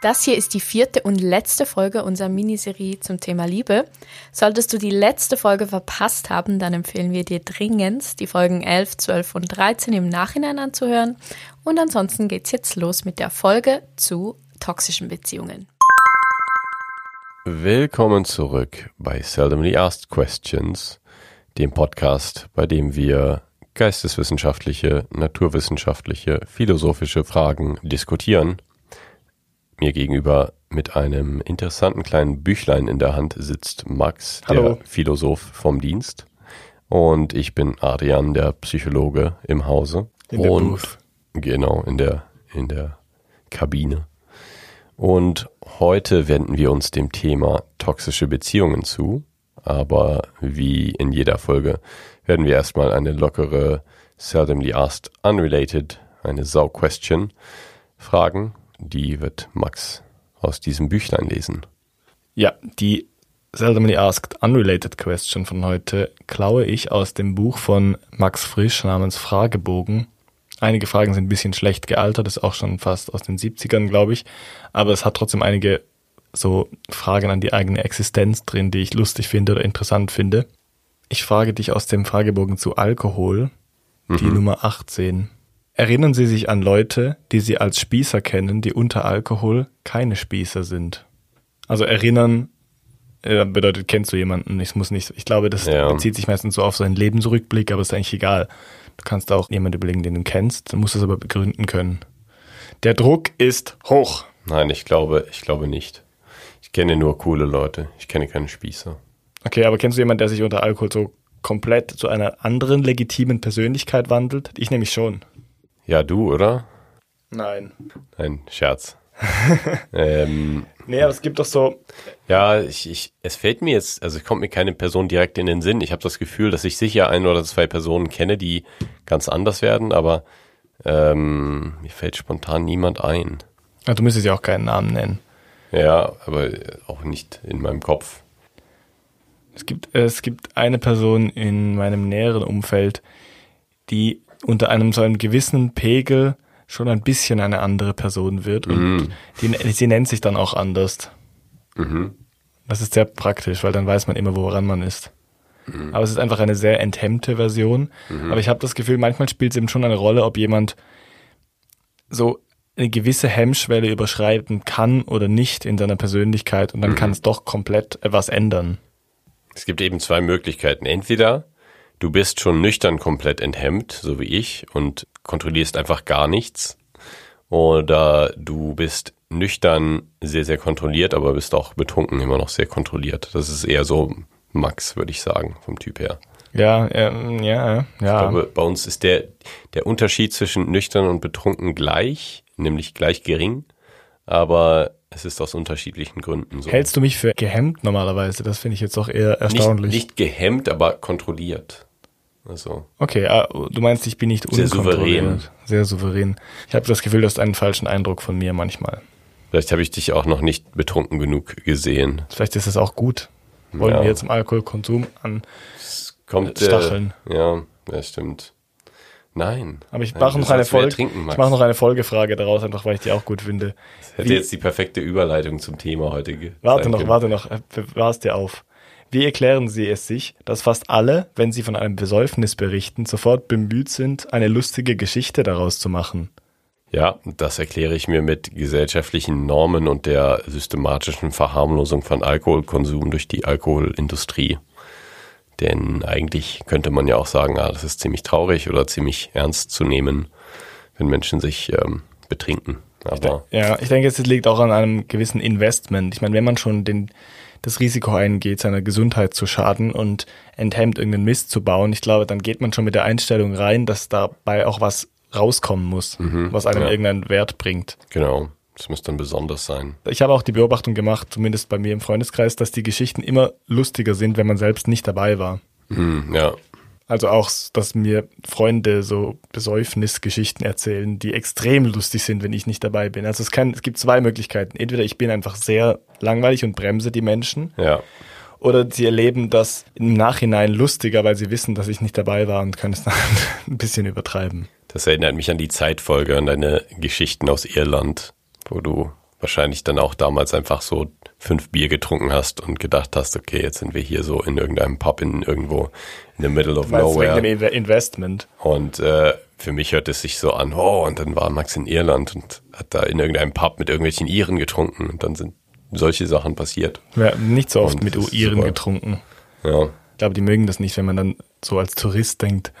Das hier ist die vierte und letzte Folge unserer Miniserie zum Thema Liebe. Solltest du die letzte Folge verpasst haben, dann empfehlen wir dir dringend, die Folgen 11, 12 und 13 im Nachhinein anzuhören. Und ansonsten geht's jetzt los mit der Folge zu toxischen Beziehungen. Willkommen zurück bei Seldomly Asked Questions, dem Podcast, bei dem wir geisteswissenschaftliche, naturwissenschaftliche, philosophische Fragen diskutieren mir gegenüber mit einem interessanten kleinen Büchlein in der Hand sitzt Max, Hallo. der Philosoph vom Dienst. Und ich bin Adrian, der Psychologe im Hause. In der und Booth. genau, in der, in der Kabine. Und heute wenden wir uns dem Thema toxische Beziehungen zu. Aber wie in jeder Folge werden wir erstmal eine lockere, seldomly asked, unrelated, eine Sau-Question fragen die wird Max aus diesem Büchlein lesen. Ja, die Seldomly Asked Unrelated Question von heute klaue ich aus dem Buch von Max Frisch namens Fragebogen. Einige Fragen sind ein bisschen schlecht gealtert, ist auch schon fast aus den 70ern, glaube ich. Aber es hat trotzdem einige so Fragen an die eigene Existenz drin, die ich lustig finde oder interessant finde. Ich frage dich aus dem Fragebogen zu Alkohol, die Nummer 18. Erinnern Sie sich an Leute, die Sie als Spießer kennen, die unter Alkohol keine Spießer sind? Also erinnern äh, bedeutet, kennst du jemanden? Ich muss nicht, ich glaube, das Ja. bezieht sich meistens so auf so einen Lebensrückblick, aber ist eigentlich egal. Du kannst auch jemanden überlegen, den du kennst, dann musst du es aber begründen können. Der Druck ist hoch. Nein, ich glaube, ich glaube nicht. Ich kenne nur coole Leute. Ich kenne keine Spießer. Okay, aber kennst du jemanden, der sich unter Alkohol so komplett zu einer anderen legitimen Persönlichkeit wandelt? Ich nämlich schon. Ja, du, oder? Nein. Nein, Scherz. ähm, Nee, aber es gibt doch so, ja, ich, ich, es fällt mir jetzt, also es kommt mir keine Person direkt in den Sinn. Ich habe das Gefühl, dass ich sicher ein oder zwei Personen kenne, die ganz anders werden, aber ähm, mir fällt spontan niemand ein. ja, du müsstest ja auch keinen Namen nennen. Ja, aber auch nicht in meinem Kopf. Es gibt, es gibt eine Person in meinem näheren Umfeld, die unter einem so einem gewissen Pegel schon ein bisschen eine andere Person wird und die, sie nennt sich dann auch anders. Mhm. Das ist sehr praktisch, weil dann weiß man immer, woran man ist. Aber es ist einfach eine sehr enthemmte Version. Aber ich habe das Gefühl, manchmal spielt es eben schon eine Rolle, ob jemand so eine gewisse Hemmschwelle überschreiten kann oder nicht in seiner Persönlichkeit und dann kann es doch komplett etwas ändern. Es gibt eben zwei Möglichkeiten. Entweder du bist schon nüchtern komplett enthemmt, so wie ich, und kontrollierst einfach gar nichts. Oder du bist nüchtern sehr, sehr kontrolliert, aber bist auch betrunken immer noch sehr kontrolliert. Das ist eher so Max, würde ich sagen, vom Typ her. Ja, ähm, ja, ja. Ich glaube, bei uns ist der, der Unterschied zwischen nüchtern und betrunken gleich, nämlich gleich gering, aber es ist aus unterschiedlichen Gründen so. Hältst du mich für gehemmt normalerweise? Das finde ich jetzt auch eher erstaunlich. Nicht, nicht gehemmt, aber kontrolliert. Also, okay, ah, du meinst, ich bin nicht Sehr unkontrolliert. souverän. Sehr souverän. Ich habe das Gefühl, du hast einen falschen Eindruck von mir manchmal. vielleicht habe ich dich auch noch nicht betrunken genug gesehen. Vielleicht ist es auch gut. Wollen Ja. wir jetzt im Alkoholkonsum an. Kommt Stacheln. Äh, ja, das stimmt. Nein. Aber ich mache noch eine Folge. Ich mache noch eine Folgefrage daraus, einfach weil ich die auch gut finde. Das hätte Wie- jetzt die perfekte Überleitung zum Thema heute Warte noch, können. warte noch, äh, bewahr's dir auf. Wie erklären Sie es sich, dass fast alle, wenn sie von einem Besäufnis berichten, sofort bemüht sind, eine lustige Geschichte daraus zu machen? Ja, das erkläre ich mir mit gesellschaftlichen Normen und der systematischen Verharmlosung von Alkoholkonsum durch die Alkoholindustrie. Denn eigentlich könnte man ja auch sagen, ah, das ist ziemlich traurig oder ziemlich ernst zu nehmen, wenn Menschen sich ähm, betrinken. Aber Ja, ich denke, es liegt auch an einem gewissen Investment. Ich meine, wenn man schon den, das Risiko eingeht, seiner Gesundheit zu schaden und enthemmt, irgendeinen Mist zu bauen, ich glaube, dann geht man schon mit der Einstellung rein, dass dabei auch was rauskommen muss, was einem ja. irgendeinen Wert bringt. genau, das muss dann besonders sein. Ich habe auch die Beobachtung gemacht, zumindest bei mir im Freundeskreis, dass die Geschichten immer lustiger sind, wenn man selbst nicht dabei war. Hm, ja, Also auch, dass mir Freunde so Besäufnisgeschichten erzählen, die extrem lustig sind, wenn ich nicht dabei bin. Also es kann, es gibt zwei Möglichkeiten. Entweder ich bin einfach sehr langweilig und bremse die Menschen, ja. oder sie erleben das im Nachhinein lustiger, weil sie wissen, dass ich nicht dabei war und können es dann ein bisschen übertreiben. Das erinnert mich an die Zeitfolge, an deine Geschichten aus Irland, wo du wahrscheinlich dann auch damals einfach so fünf Bier getrunken hast und gedacht hast, okay, jetzt sind wir hier so in irgendeinem Pub in irgendwo in the middle of nowhere. wegen dem Investment. Und äh, für mich hört es sich so an, oh, und dann war Max in Irland und hat da in irgendeinem Pub mit irgendwelchen Iren getrunken und dann sind solche Sachen passiert. Haben nicht so oft Und mit Iren getrunken. Ja, Ich glaube, die mögen das nicht, wenn man dann so als Tourist denkt,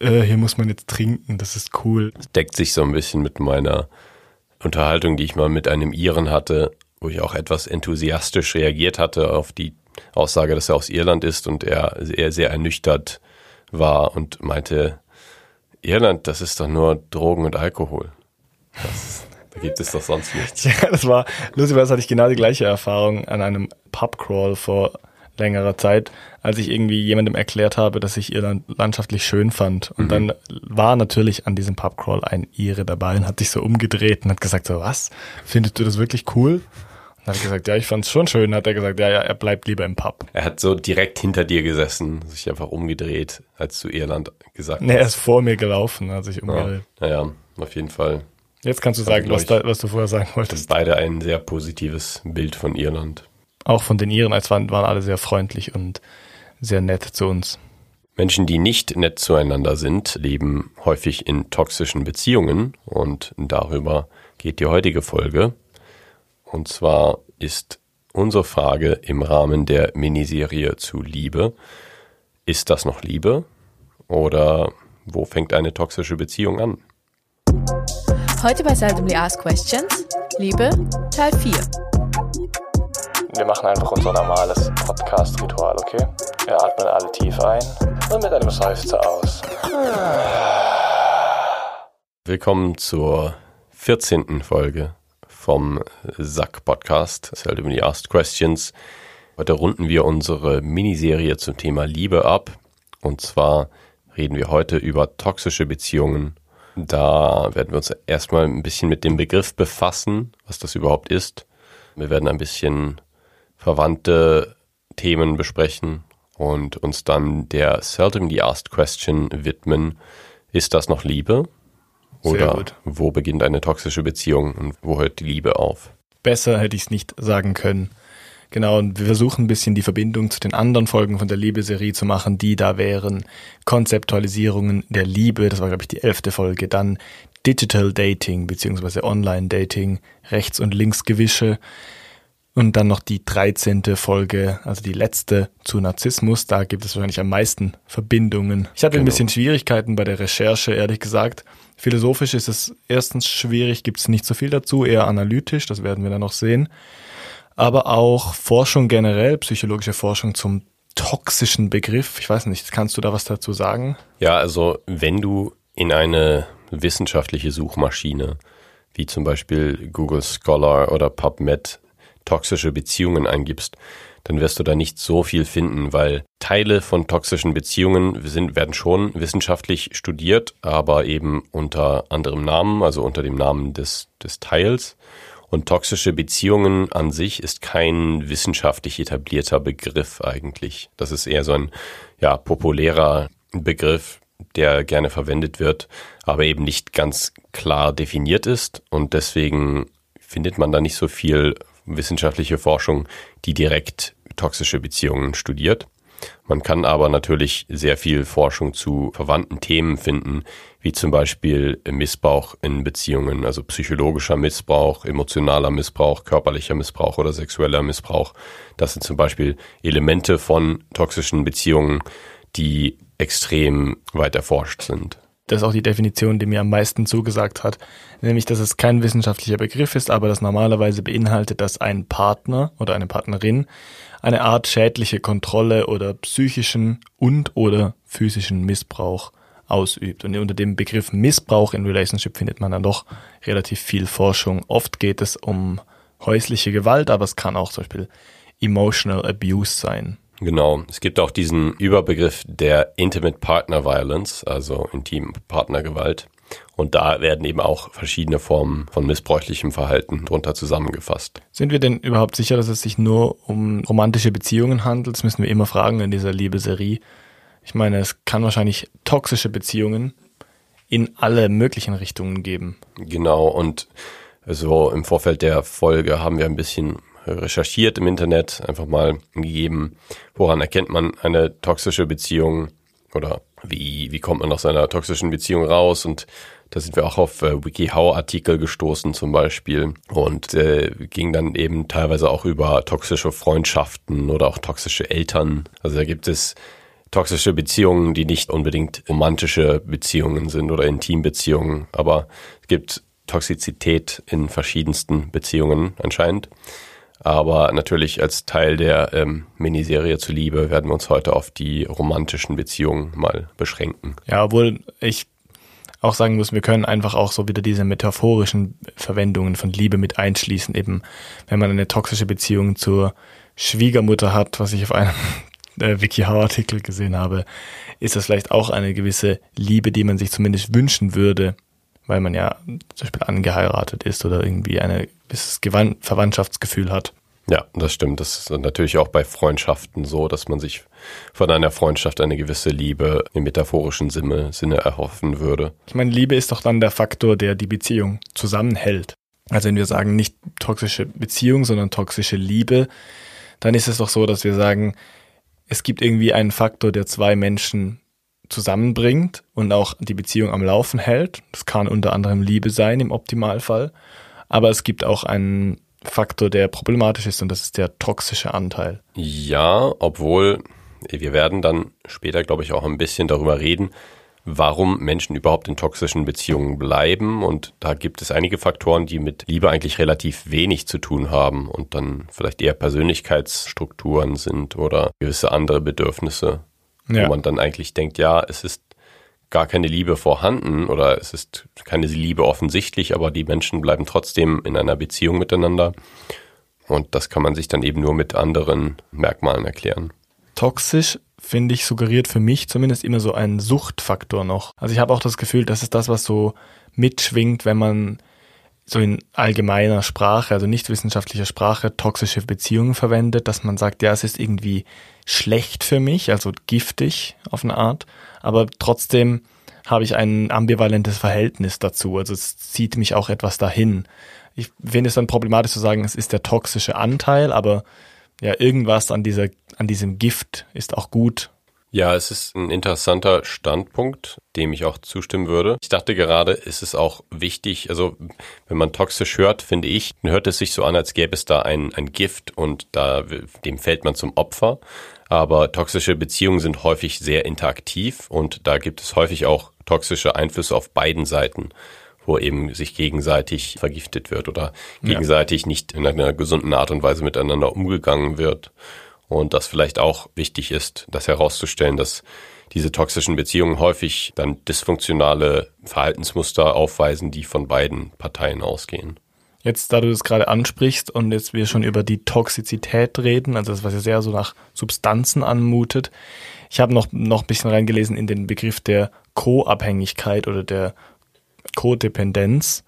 äh, hier muss man jetzt trinken, das ist cool. das deckt sich so ein bisschen mit meiner Unterhaltung, die ich mal mit einem Iren hatte, wo ich auch etwas enthusiastisch reagiert hatte auf die Aussage, dass er aus Irland ist und er sehr, sehr ernüchtert war und meinte, Irland, das ist doch nur Drogen und Alkohol. Das, da gibt es doch sonst nichts. Ja, das war, lustigerweise hatte ich genau die gleiche Erfahrung an einem Pubcrawl vor längerer Zeit, als ich irgendwie jemandem erklärt habe, dass ich Irland landschaftlich schön fand. Und dann war natürlich an diesem Pubcrawl ein Ire dabei und hat sich so umgedreht und hat gesagt so, was? Findest du das wirklich cool? Habe ich gesagt, ja, ich fand es schon schön. Hat er gesagt, ja, ja, er bleibt lieber im Pub. Er hat so direkt hinter dir gesessen, sich einfach umgedreht, als du Irland gesagt Nee, er ist vor mir gelaufen, hat sich umgedreht. Ja, naja, auf jeden Fall. Jetzt kannst du sagen, was, da, was du vorher sagen wolltest. Beide ein sehr positives Bild von Irland. Auch von den Iren, als waren, waren alle sehr freundlich und sehr nett zu uns. Menschen, die nicht nett zueinander sind, leben häufig in toxischen Beziehungen und darüber geht die heutige Folge. Und zwar ist unsere Frage im Rahmen der Miniserie zu Liebe, ist das noch Liebe oder wo fängt eine toxische Beziehung an? Heute bei Seldomly Asked Questions, Liebe, Teil 4. Wir machen einfach unser normales Podcast-Ritual, okay? Wir atmen alle tief ein und mit einem Seufzer aus. Willkommen zur 14. Folge vom Sack Podcast, Seldomly Asked Questions. Heute runden wir unsere Miniserie zum Thema Liebe ab. Und zwar reden wir heute über toxische Beziehungen. Da werden wir uns erstmal ein bisschen mit dem Begriff befassen, was das überhaupt ist. Wir werden ein bisschen verwandte Themen besprechen und uns dann der Seldomly Asked Question widmen. Ist das noch Liebe? Oder wo beginnt eine toxische Beziehung und wo hört die Liebe auf? Besser hätte ich es nicht sagen können. Genau, und wir versuchen ein bisschen die Verbindung zu den anderen Folgen von der Liebe-Serie zu machen, die da wären Konzeptualisierungen der Liebe, das war, glaube ich, die elfte Folge, dann Digital Dating beziehungsweise Online-Dating, Rechts- und Linksgewische und dann noch die 13. Folge, also die letzte zu Narzissmus, da gibt es wahrscheinlich am meisten Verbindungen. Ich hatte ein Genau. bisschen Schwierigkeiten bei der Recherche, ehrlich gesagt. Philosophisch ist es erstens schwierig, gibt es nicht so viel dazu, eher analytisch, das werden wir dann noch sehen aber auch Forschung generell, psychologische Forschung zum toxischen Begriff. Ich weiß nicht, kannst du da was dazu sagen? Ja, also wenn du in eine wissenschaftliche Suchmaschine, wie zum Beispiel Google Scholar oder PubMed, toxische Beziehungen eingibst, dann wirst du da nicht so viel finden, weil Teile von toxischen Beziehungen sind, werden schon wissenschaftlich studiert, aber eben unter anderem Namen, also unter dem Namen des, des Teils. Und toxische Beziehungen an sich ist kein wissenschaftlich etablierter Begriff eigentlich. Das ist eher so ein ja, populärer Begriff, der gerne verwendet wird, aber eben nicht ganz klar definiert ist. Und deswegen findet man da nicht so viel wissenschaftliche Forschung, die direkt toxische Beziehungen studiert. Man kann aber natürlich sehr viel Forschung zu verwandten Themen finden, wie zum Beispiel Missbrauch in Beziehungen, also psychologischer Missbrauch, emotionaler Missbrauch, körperlicher Missbrauch oder sexueller Missbrauch. Das sind zum Beispiel Elemente von toxischen Beziehungen, die extrem weit erforscht sind. Das ist auch die Definition, die mir am meisten zugesagt hat, nämlich dass es kein wissenschaftlicher Begriff ist, aber das normalerweise beinhaltet, dass ein Partner oder eine Partnerin eine Art schädliche Kontrolle oder psychischen und oder physischen Missbrauch ausübt. Und unter dem Begriff Missbrauch in Relationship findet man dann doch relativ viel Forschung. Oft geht es um häusliche Gewalt, aber es kann auch zum Beispiel Emotional Abuse sein. Genau. Es gibt auch diesen Überbegriff der Intimate Partner Violence, also Intimpartnergewalt. Und da werden eben auch verschiedene Formen von missbräuchlichem Verhalten drunter zusammengefasst. Sind wir denn überhaupt sicher, dass es sich nur um romantische Beziehungen handelt? Das müssen wir immer fragen in dieser Liebeserie. Ich meine, es kann wahrscheinlich toxische Beziehungen in alle möglichen Richtungen geben. Genau. Und Also im Vorfeld der Folge haben wir ein bisschen recherchiert im Internet, einfach mal gegeben, woran erkennt man eine toxische Beziehung oder wie, wie kommt man aus einer toxischen Beziehung raus und da sind wir auch auf äh, WikiHow-Artikel gestoßen zum Beispiel und äh, ging dann eben teilweise auch über toxische Freundschaften oder auch toxische Eltern. Also da gibt es toxische Beziehungen, die nicht unbedingt romantische Beziehungen sind oder Intimbeziehungen, aber es gibt Toxizität in verschiedensten Beziehungen anscheinend. Aber natürlich als Teil der ähm, Miniserie zuliebe werden wir uns heute auf die romantischen Beziehungen mal beschränken. Ja, obwohl ich auch sagen muss, wir können einfach auch so wieder diese metaphorischen Verwendungen von Liebe mit einschließen. Eben, wenn man eine toxische Beziehung zur Schwiegermutter hat, was ich auf einem äh, WikiHow-Artikel gesehen habe, ist das vielleicht auch eine gewisse Liebe, die man sich zumindest wünschen würde, weil man ja zum Beispiel angeheiratet ist oder irgendwie ein gewisses Verwandtschaftsgefühl hat. Ja, das stimmt. Das ist natürlich auch bei Freundschaften so, dass man sich von einer Freundschaft eine gewisse Liebe im metaphorischen Sinne, Sinne erhoffen würde. Ich meine, Liebe ist doch dann der Faktor, der die Beziehung zusammenhält. Also wenn wir sagen, nicht toxische Beziehung, sondern toxische Liebe, dann ist es doch so, dass wir sagen, es gibt irgendwie einen Faktor, der zwei Menschen zusammenbringt und auch die Beziehung am Laufen hält. Das kann unter anderem Liebe sein im Optimalfall. Aber es gibt auch einen Faktor, der problematisch ist und das ist der toxische Anteil. Ja, obwohl wir werden dann später, glaube ich, auch ein bisschen darüber reden, warum Menschen überhaupt in toxischen Beziehungen bleiben. Und da gibt es einige Faktoren, die mit Liebe eigentlich relativ wenig zu tun haben und dann vielleicht eher Persönlichkeitsstrukturen sind oder gewisse andere Bedürfnisse, ja. wo man dann eigentlich denkt, ja, es ist gar keine Liebe vorhanden oder es ist keine Liebe offensichtlich, aber die Menschen bleiben trotzdem in einer Beziehung miteinander. Und das kann man sich dann eben nur mit anderen Merkmalen erklären. Toxisch finde ich, suggeriert für mich zumindest immer so einen Suchtfaktor noch. Also ich habe auch das Gefühl, das ist das, was so mitschwingt, wenn man so in allgemeiner Sprache, also nicht wissenschaftlicher Sprache, toxische Beziehungen verwendet, dass man sagt, ja, es ist irgendwie schlecht für mich, also giftig auf eine Art, aber trotzdem habe ich ein ambivalentes Verhältnis dazu. Also es zieht mich auch etwas dahin. Ich finde es dann problematisch zu sagen, es ist der toxische Anteil, aber ja, irgendwas an dieser, an diesem Gift ist auch gut. Ja, es ist ein interessanter Standpunkt, dem ich auch zustimmen würde. Ich dachte gerade, ist es auch wichtig, also wenn man toxisch hört, finde ich, hört es sich so an, als gäbe es da ein, ein Gift und da, dem fällt man zum Opfer. Aber toxische Beziehungen sind häufig sehr interaktiv und da gibt es häufig auch toxische Einflüsse auf beiden Seiten wo eben sich gegenseitig vergiftet wird oder gegenseitig ja. nicht in einer gesunden Art und Weise miteinander umgegangen wird. Und das vielleicht auch wichtig ist, das herauszustellen, dass diese toxischen Beziehungen häufig dann dysfunktionale Verhaltensmuster aufweisen, die von beiden Parteien ausgehen. Jetzt, da du das gerade ansprichst und jetzt wir schon über die Toxizität reden, also das, was ja sehr so nach Substanzen anmutet, ich habe noch, noch ein bisschen reingelesen in den Begriff der Co-Abhängigkeit oder der Codependenz.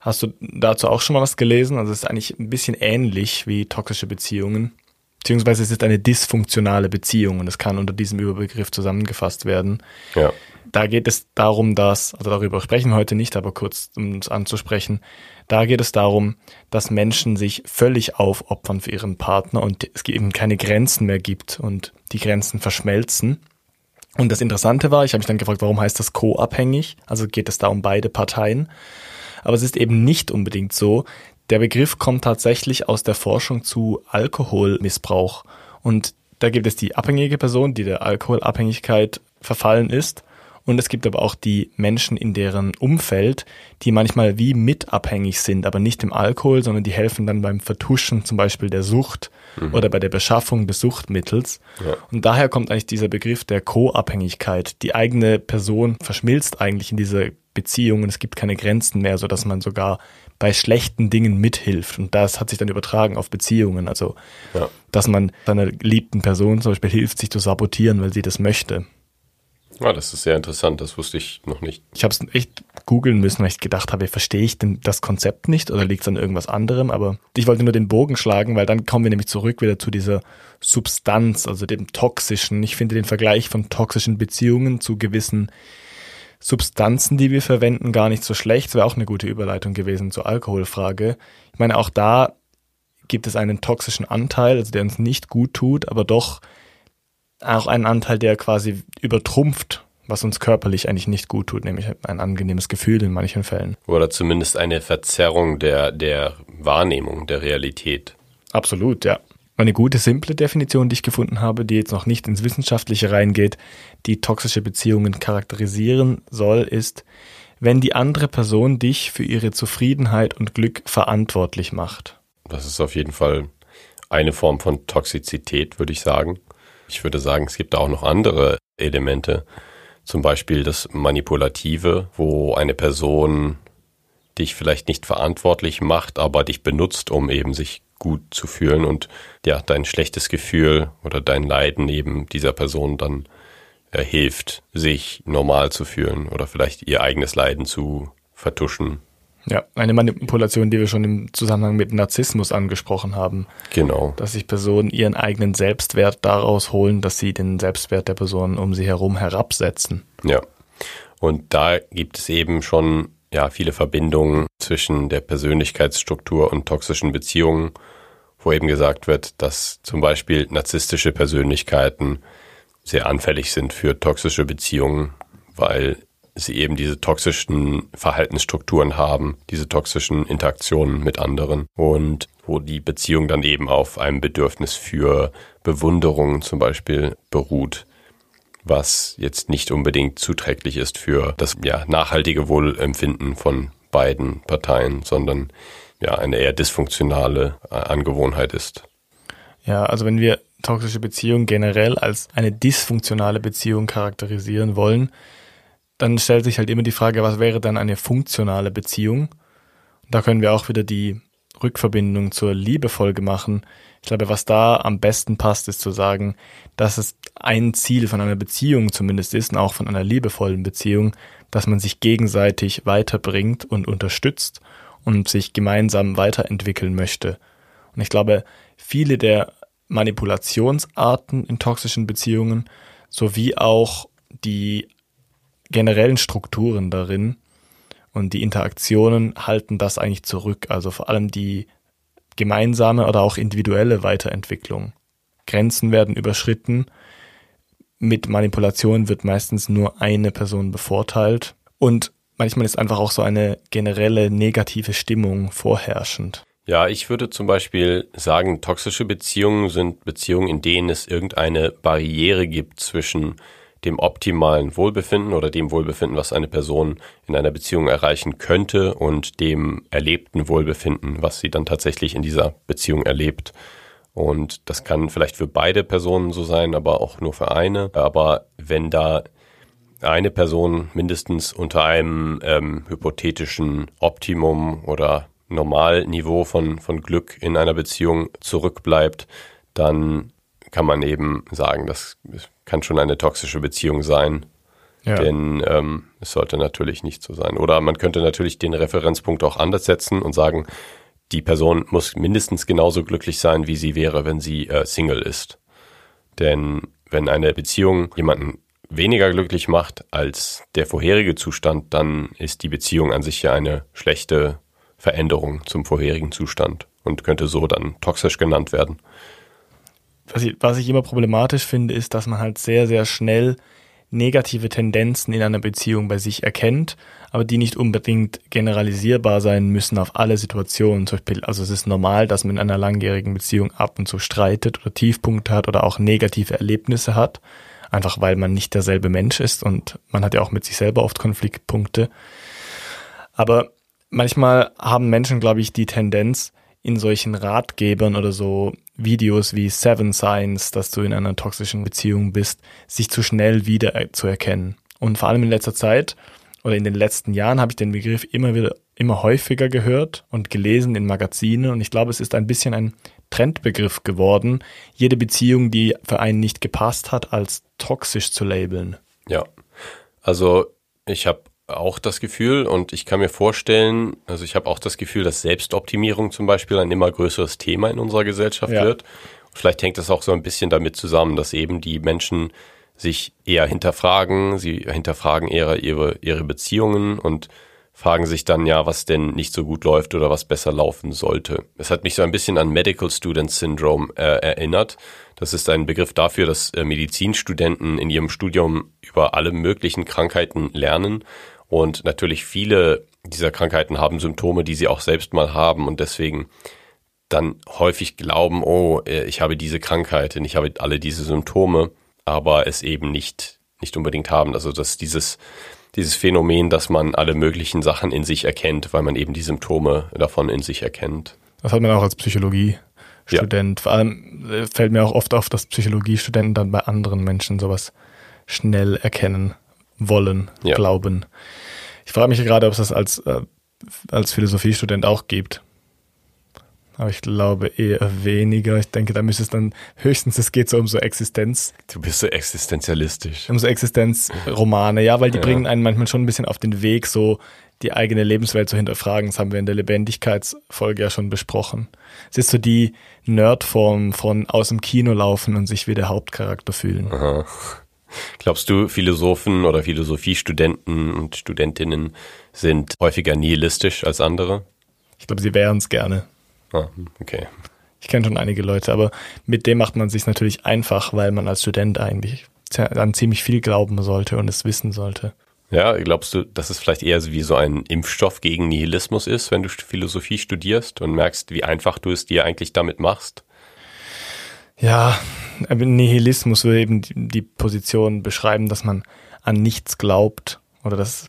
Hast du dazu auch schon mal was gelesen? Also es ist eigentlich ein bisschen ähnlich wie toxische Beziehungen. Beziehungsweise es ist eine dysfunktionale Beziehung und es kann unter diesem Überbegriff zusammengefasst werden. Ja. Da geht es darum, dass, also darüber sprechen wir heute nicht, aber kurz um es anzusprechen, da geht es darum, dass Menschen sich völlig aufopfern für ihren Partner und es eben keine Grenzen mehr gibt und die Grenzen verschmelzen. Und das Interessante war, ich habe mich dann gefragt, warum heißt das co-abhängig? Also geht es da um beide Parteien? Aber es ist eben nicht unbedingt so. Der Begriff kommt tatsächlich aus der Forschung zu Alkoholmissbrauch. Und da gibt es die abhängige Person, die der Alkoholabhängigkeit verfallen ist. Und es gibt aber auch die Menschen in deren Umfeld, die manchmal wie mitabhängig sind, aber nicht im Alkohol, sondern die helfen dann beim Vertuschen zum Beispiel der Sucht mhm. oder bei der Beschaffung des Suchtmittels. Ja. Und daher kommt eigentlich dieser Begriff der Co-Abhängigkeit. Die eigene Person verschmilzt eigentlich in dieser Beziehung und es gibt keine Grenzen mehr, sodass man sogar bei schlechten Dingen mithilft. Und das hat sich dann übertragen auf Beziehungen. Also, ja. dass man seiner geliebten Person zum Beispiel hilft, sich zu sabotieren, weil sie das möchte. Ja, das ist sehr interessant, das wusste ich noch nicht. Ich habe es echt googeln müssen, weil ich gedacht habe, verstehe ich denn das Konzept nicht oder liegt es an irgendwas anderem? Aber ich wollte nur den Bogen schlagen, weil dann kommen wir nämlich zurück wieder zu dieser Substanz, also dem toxischen. Ich finde den Vergleich von toxischen Beziehungen zu gewissen Substanzen, die wir verwenden, gar nicht so schlecht. Das wäre auch eine gute Überleitung gewesen zur Alkoholfrage. Ich meine, auch da gibt es einen toxischen Anteil, also der uns nicht gut tut, aber doch auch einen Anteil, der quasi übertrumpft, was uns körperlich eigentlich nicht gut tut, nämlich ein angenehmes Gefühl in manchen Fällen. Oder zumindest eine Verzerrung der, der Wahrnehmung, der Realität. Absolut, ja. Eine gute, simple Definition, die ich gefunden habe, die jetzt noch nicht ins Wissenschaftliche reingeht, die toxische Beziehungen charakterisieren soll, ist, wenn die andere Person dich für ihre Zufriedenheit und Glück verantwortlich macht. Das ist auf jeden Fall eine Form von Toxizität, würde ich sagen. Ich würde sagen, es gibt auch noch andere Elemente. Zum Beispiel das Manipulative, wo eine Person dich vielleicht nicht verantwortlich macht, aber dich benutzt, um eben sich gut zu fühlen und ja, dein schlechtes Gefühl oder dein Leiden eben dieser Person dann äh, hilft, sich normal zu fühlen oder vielleicht ihr eigenes Leiden zu vertuschen. Ja, eine Manipulation, die wir schon im Zusammenhang mit Narzissmus angesprochen haben. Genau. Dass sich Personen ihren eigenen Selbstwert daraus holen, dass sie den Selbstwert der Personen um sie herum herabsetzen. Ja. Und da gibt es eben schon ja viele Verbindungen zwischen der Persönlichkeitsstruktur und toxischen Beziehungen, wo eben gesagt wird, dass zum Beispiel narzisstische Persönlichkeiten sehr anfällig sind für toxische Beziehungen, weil sie eben diese toxischen Verhaltensstrukturen haben, diese toxischen Interaktionen mit anderen und wo die Beziehung dann eben auf einem Bedürfnis für Bewunderung zum Beispiel beruht was jetzt nicht unbedingt zuträglich ist für das ja, nachhaltige Wohlempfinden von beiden Parteien, sondern ja eine eher dysfunktionale äh, Angewohnheit ist. Ja, also wenn wir toxische Beziehungen generell als eine dysfunktionale Beziehung charakterisieren wollen, dann stellt sich halt immer die Frage, was wäre dann eine funktionale Beziehung? Da können wir auch wieder die Rückverbindung zur Liebefolge machen. Ich glaube, was da am besten passt, ist zu sagen, dass es ein Ziel von einer Beziehung zumindest ist und auch von einer liebevollen Beziehung, dass man sich gegenseitig weiterbringt und unterstützt und sich gemeinsam weiterentwickeln möchte. Und ich glaube, viele der Manipulationsarten in toxischen Beziehungen sowie auch die generellen Strukturen darin und die Interaktionen halten das eigentlich zurück. Also vor allem die gemeinsame oder auch individuelle Weiterentwicklung. Grenzen werden überschritten. Mit Manipulation wird meistens nur eine Person bevorteilt. Und manchmal ist einfach auch so eine generelle negative Stimmung vorherrschend. Ja, ich würde zum Beispiel sagen, toxische Beziehungen sind Beziehungen, in denen es irgendeine Barriere gibt zwischen dem optimalen Wohlbefinden oder dem Wohlbefinden, was eine Person in einer Beziehung erreichen könnte und dem erlebten Wohlbefinden, was sie dann tatsächlich in dieser Beziehung erlebt. Und das kann vielleicht für beide Personen so sein, aber auch nur für eine. Aber wenn da eine Person mindestens unter einem ähm, hypothetischen Optimum oder Normalniveau von, von Glück in einer Beziehung zurückbleibt, dann kann man eben sagen, das kann schon eine toxische Beziehung sein. Ja. Denn ähm, es sollte natürlich nicht so sein. Oder man könnte natürlich den Referenzpunkt auch anders setzen und sagen, die Person muss mindestens genauso glücklich sein, wie sie wäre, wenn sie äh, Single ist. Denn wenn eine Beziehung jemanden weniger glücklich macht als der vorherige Zustand, dann ist die Beziehung an sich ja eine schlechte Veränderung zum vorherigen Zustand und könnte so dann toxisch genannt werden was ich, was ich immer problematisch finde, ist, dass man halt sehr, sehr schnell negative Tendenzen in einer Beziehung bei sich erkennt, aber die nicht unbedingt generalisierbar sein müssen auf alle Situationen. Zum Beispiel, also es ist normal, dass man in einer langjährigen Beziehung ab und zu streitet oder Tiefpunkte hat oder auch negative Erlebnisse hat, einfach weil man nicht derselbe Mensch ist und man hat ja auch mit sich selber oft Konfliktpunkte. Aber manchmal haben Menschen, glaube ich, die Tendenz, in solchen Ratgebern oder so Videos wie Seven Signs, dass du in einer toxischen Beziehung bist, sich zu schnell wieder zu erkennen. Und vor allem in letzter Zeit oder in den letzten Jahren habe ich den Begriff immer wieder, immer häufiger gehört und gelesen in Magazinen und ich glaube, es ist ein bisschen ein Trendbegriff geworden, jede Beziehung, die für einen nicht gepasst hat, als toxisch zu labeln. Ja, also ich habe auch das Gefühl und ich kann mir vorstellen, also ich habe auch das Gefühl, dass Selbstoptimierung zum Beispiel ein immer größeres Thema in unserer Gesellschaft ja. wird. Vielleicht hängt das auch so ein bisschen damit zusammen, dass eben die Menschen sich eher hinterfragen, sie hinterfragen eher ihre, ihre Beziehungen und fragen sich dann ja, was denn nicht so gut läuft oder was besser laufen sollte. Es hat mich so ein bisschen an Medical Student Syndrome äh, erinnert. Das ist ein Begriff dafür, dass äh, Medizinstudenten in ihrem Studium über alle möglichen Krankheiten lernen und natürlich viele dieser Krankheiten haben Symptome, die sie auch selbst mal haben und deswegen dann häufig glauben, oh, äh, ich habe diese Krankheit und ich habe alle diese Symptome, aber es eben nicht, nicht unbedingt haben. Also dass dieses dieses Phänomen, dass man alle möglichen Sachen in sich erkennt, weil man eben die Symptome davon in sich erkennt. Das hat man auch als Psychologiestudent. Ja. Vor allem äh, fällt mir auch oft auf, dass Psychologiestudenten dann bei anderen Menschen sowas schnell erkennen wollen, ja. glauben. Ich frage mich gerade, ob es das als, äh, als Philosophiestudent auch gibt. Aber ich glaube eher weniger. Ich denke, da müsste es dann höchstens, es geht so um so Existenz. Du bist so existenzialistisch. Um so Existenzromane, ja, weil die ja. bringen einen manchmal schon ein bisschen auf den Weg, so die eigene Lebenswelt zu hinterfragen. Das haben wir in der Lebendigkeitsfolge ja schon besprochen. Es ist so die Nerdform von aus dem Kino laufen und sich wie der Hauptcharakter fühlen. Aha. Glaubst du, Philosophen oder Philosophiestudenten und Studentinnen sind häufiger nihilistisch als andere? Ich glaube, sie wären es gerne. Ah, okay. Ich kenne schon einige Leute, aber mit dem macht man sich natürlich einfach, weil man als Student eigentlich an ziemlich viel glauben sollte und es wissen sollte. Ja, glaubst du, dass es vielleicht eher wie so ein Impfstoff gegen Nihilismus ist, wenn du Philosophie studierst und merkst, wie einfach du es dir eigentlich damit machst? Ja, Nihilismus würde eben die Position beschreiben, dass man an nichts glaubt oder das,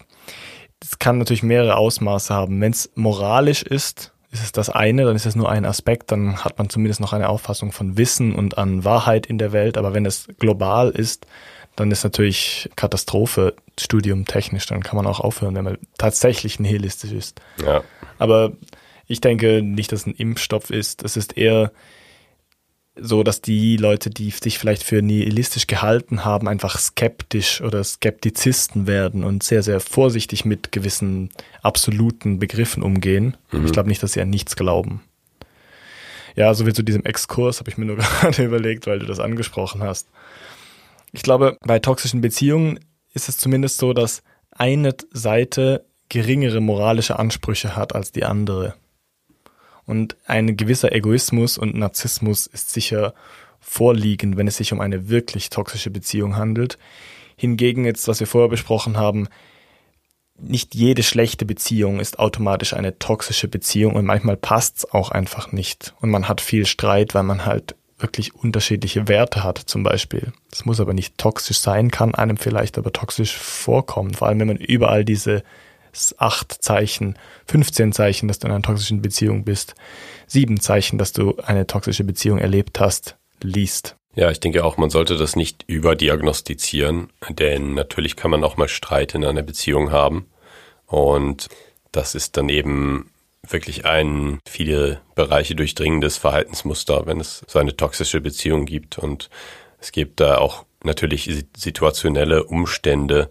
das kann natürlich mehrere Ausmaße haben. Wenn es moralisch ist, ist es das eine, dann ist es nur ein Aspekt, dann hat man zumindest noch eine Auffassung von Wissen und an Wahrheit in der Welt. Aber wenn es global ist, dann ist natürlich Katastrophe, Studium technisch, dann kann man auch aufhören, wenn man tatsächlich nihilistisch ist. Ja. Aber ich denke nicht, dass es ein Impfstoff ist. Es ist eher so, dass die Leute, die sich vielleicht für nihilistisch gehalten haben, einfach skeptisch oder Skeptizisten werden und sehr, sehr vorsichtig mit gewissen absoluten Begriffen umgehen. Mhm. Ich glaube nicht, dass sie an nichts glauben. Ja, so wie zu diesem Exkurs habe ich mir nur gerade überlegt, weil du das angesprochen hast. Ich glaube, bei toxischen Beziehungen ist es zumindest so, dass eine Seite geringere moralische Ansprüche hat als die andere. Und ein gewisser Egoismus und Narzissmus ist sicher vorliegend, wenn es sich um eine wirklich toxische Beziehung handelt. Hingegen jetzt, was wir vorher besprochen haben, nicht jede schlechte Beziehung ist automatisch eine toxische Beziehung und manchmal passt's auch einfach nicht. Und man hat viel Streit, weil man halt wirklich unterschiedliche Werte hat, zum Beispiel. Das muss aber nicht toxisch sein, kann einem vielleicht aber toxisch vorkommen. Vor allem, wenn man überall diese acht Zeichen, 15 Zeichen, dass du in einer toxischen Beziehung bist, sieben Zeichen, dass du eine toxische Beziehung erlebt hast, liest. Ja, ich denke auch, man sollte das nicht überdiagnostizieren, denn natürlich kann man auch mal Streit in einer Beziehung haben. Und das ist dann eben wirklich ein viele Bereiche durchdringendes Verhaltensmuster, wenn es so eine toxische Beziehung gibt. Und es gibt da auch natürlich situationelle Umstände,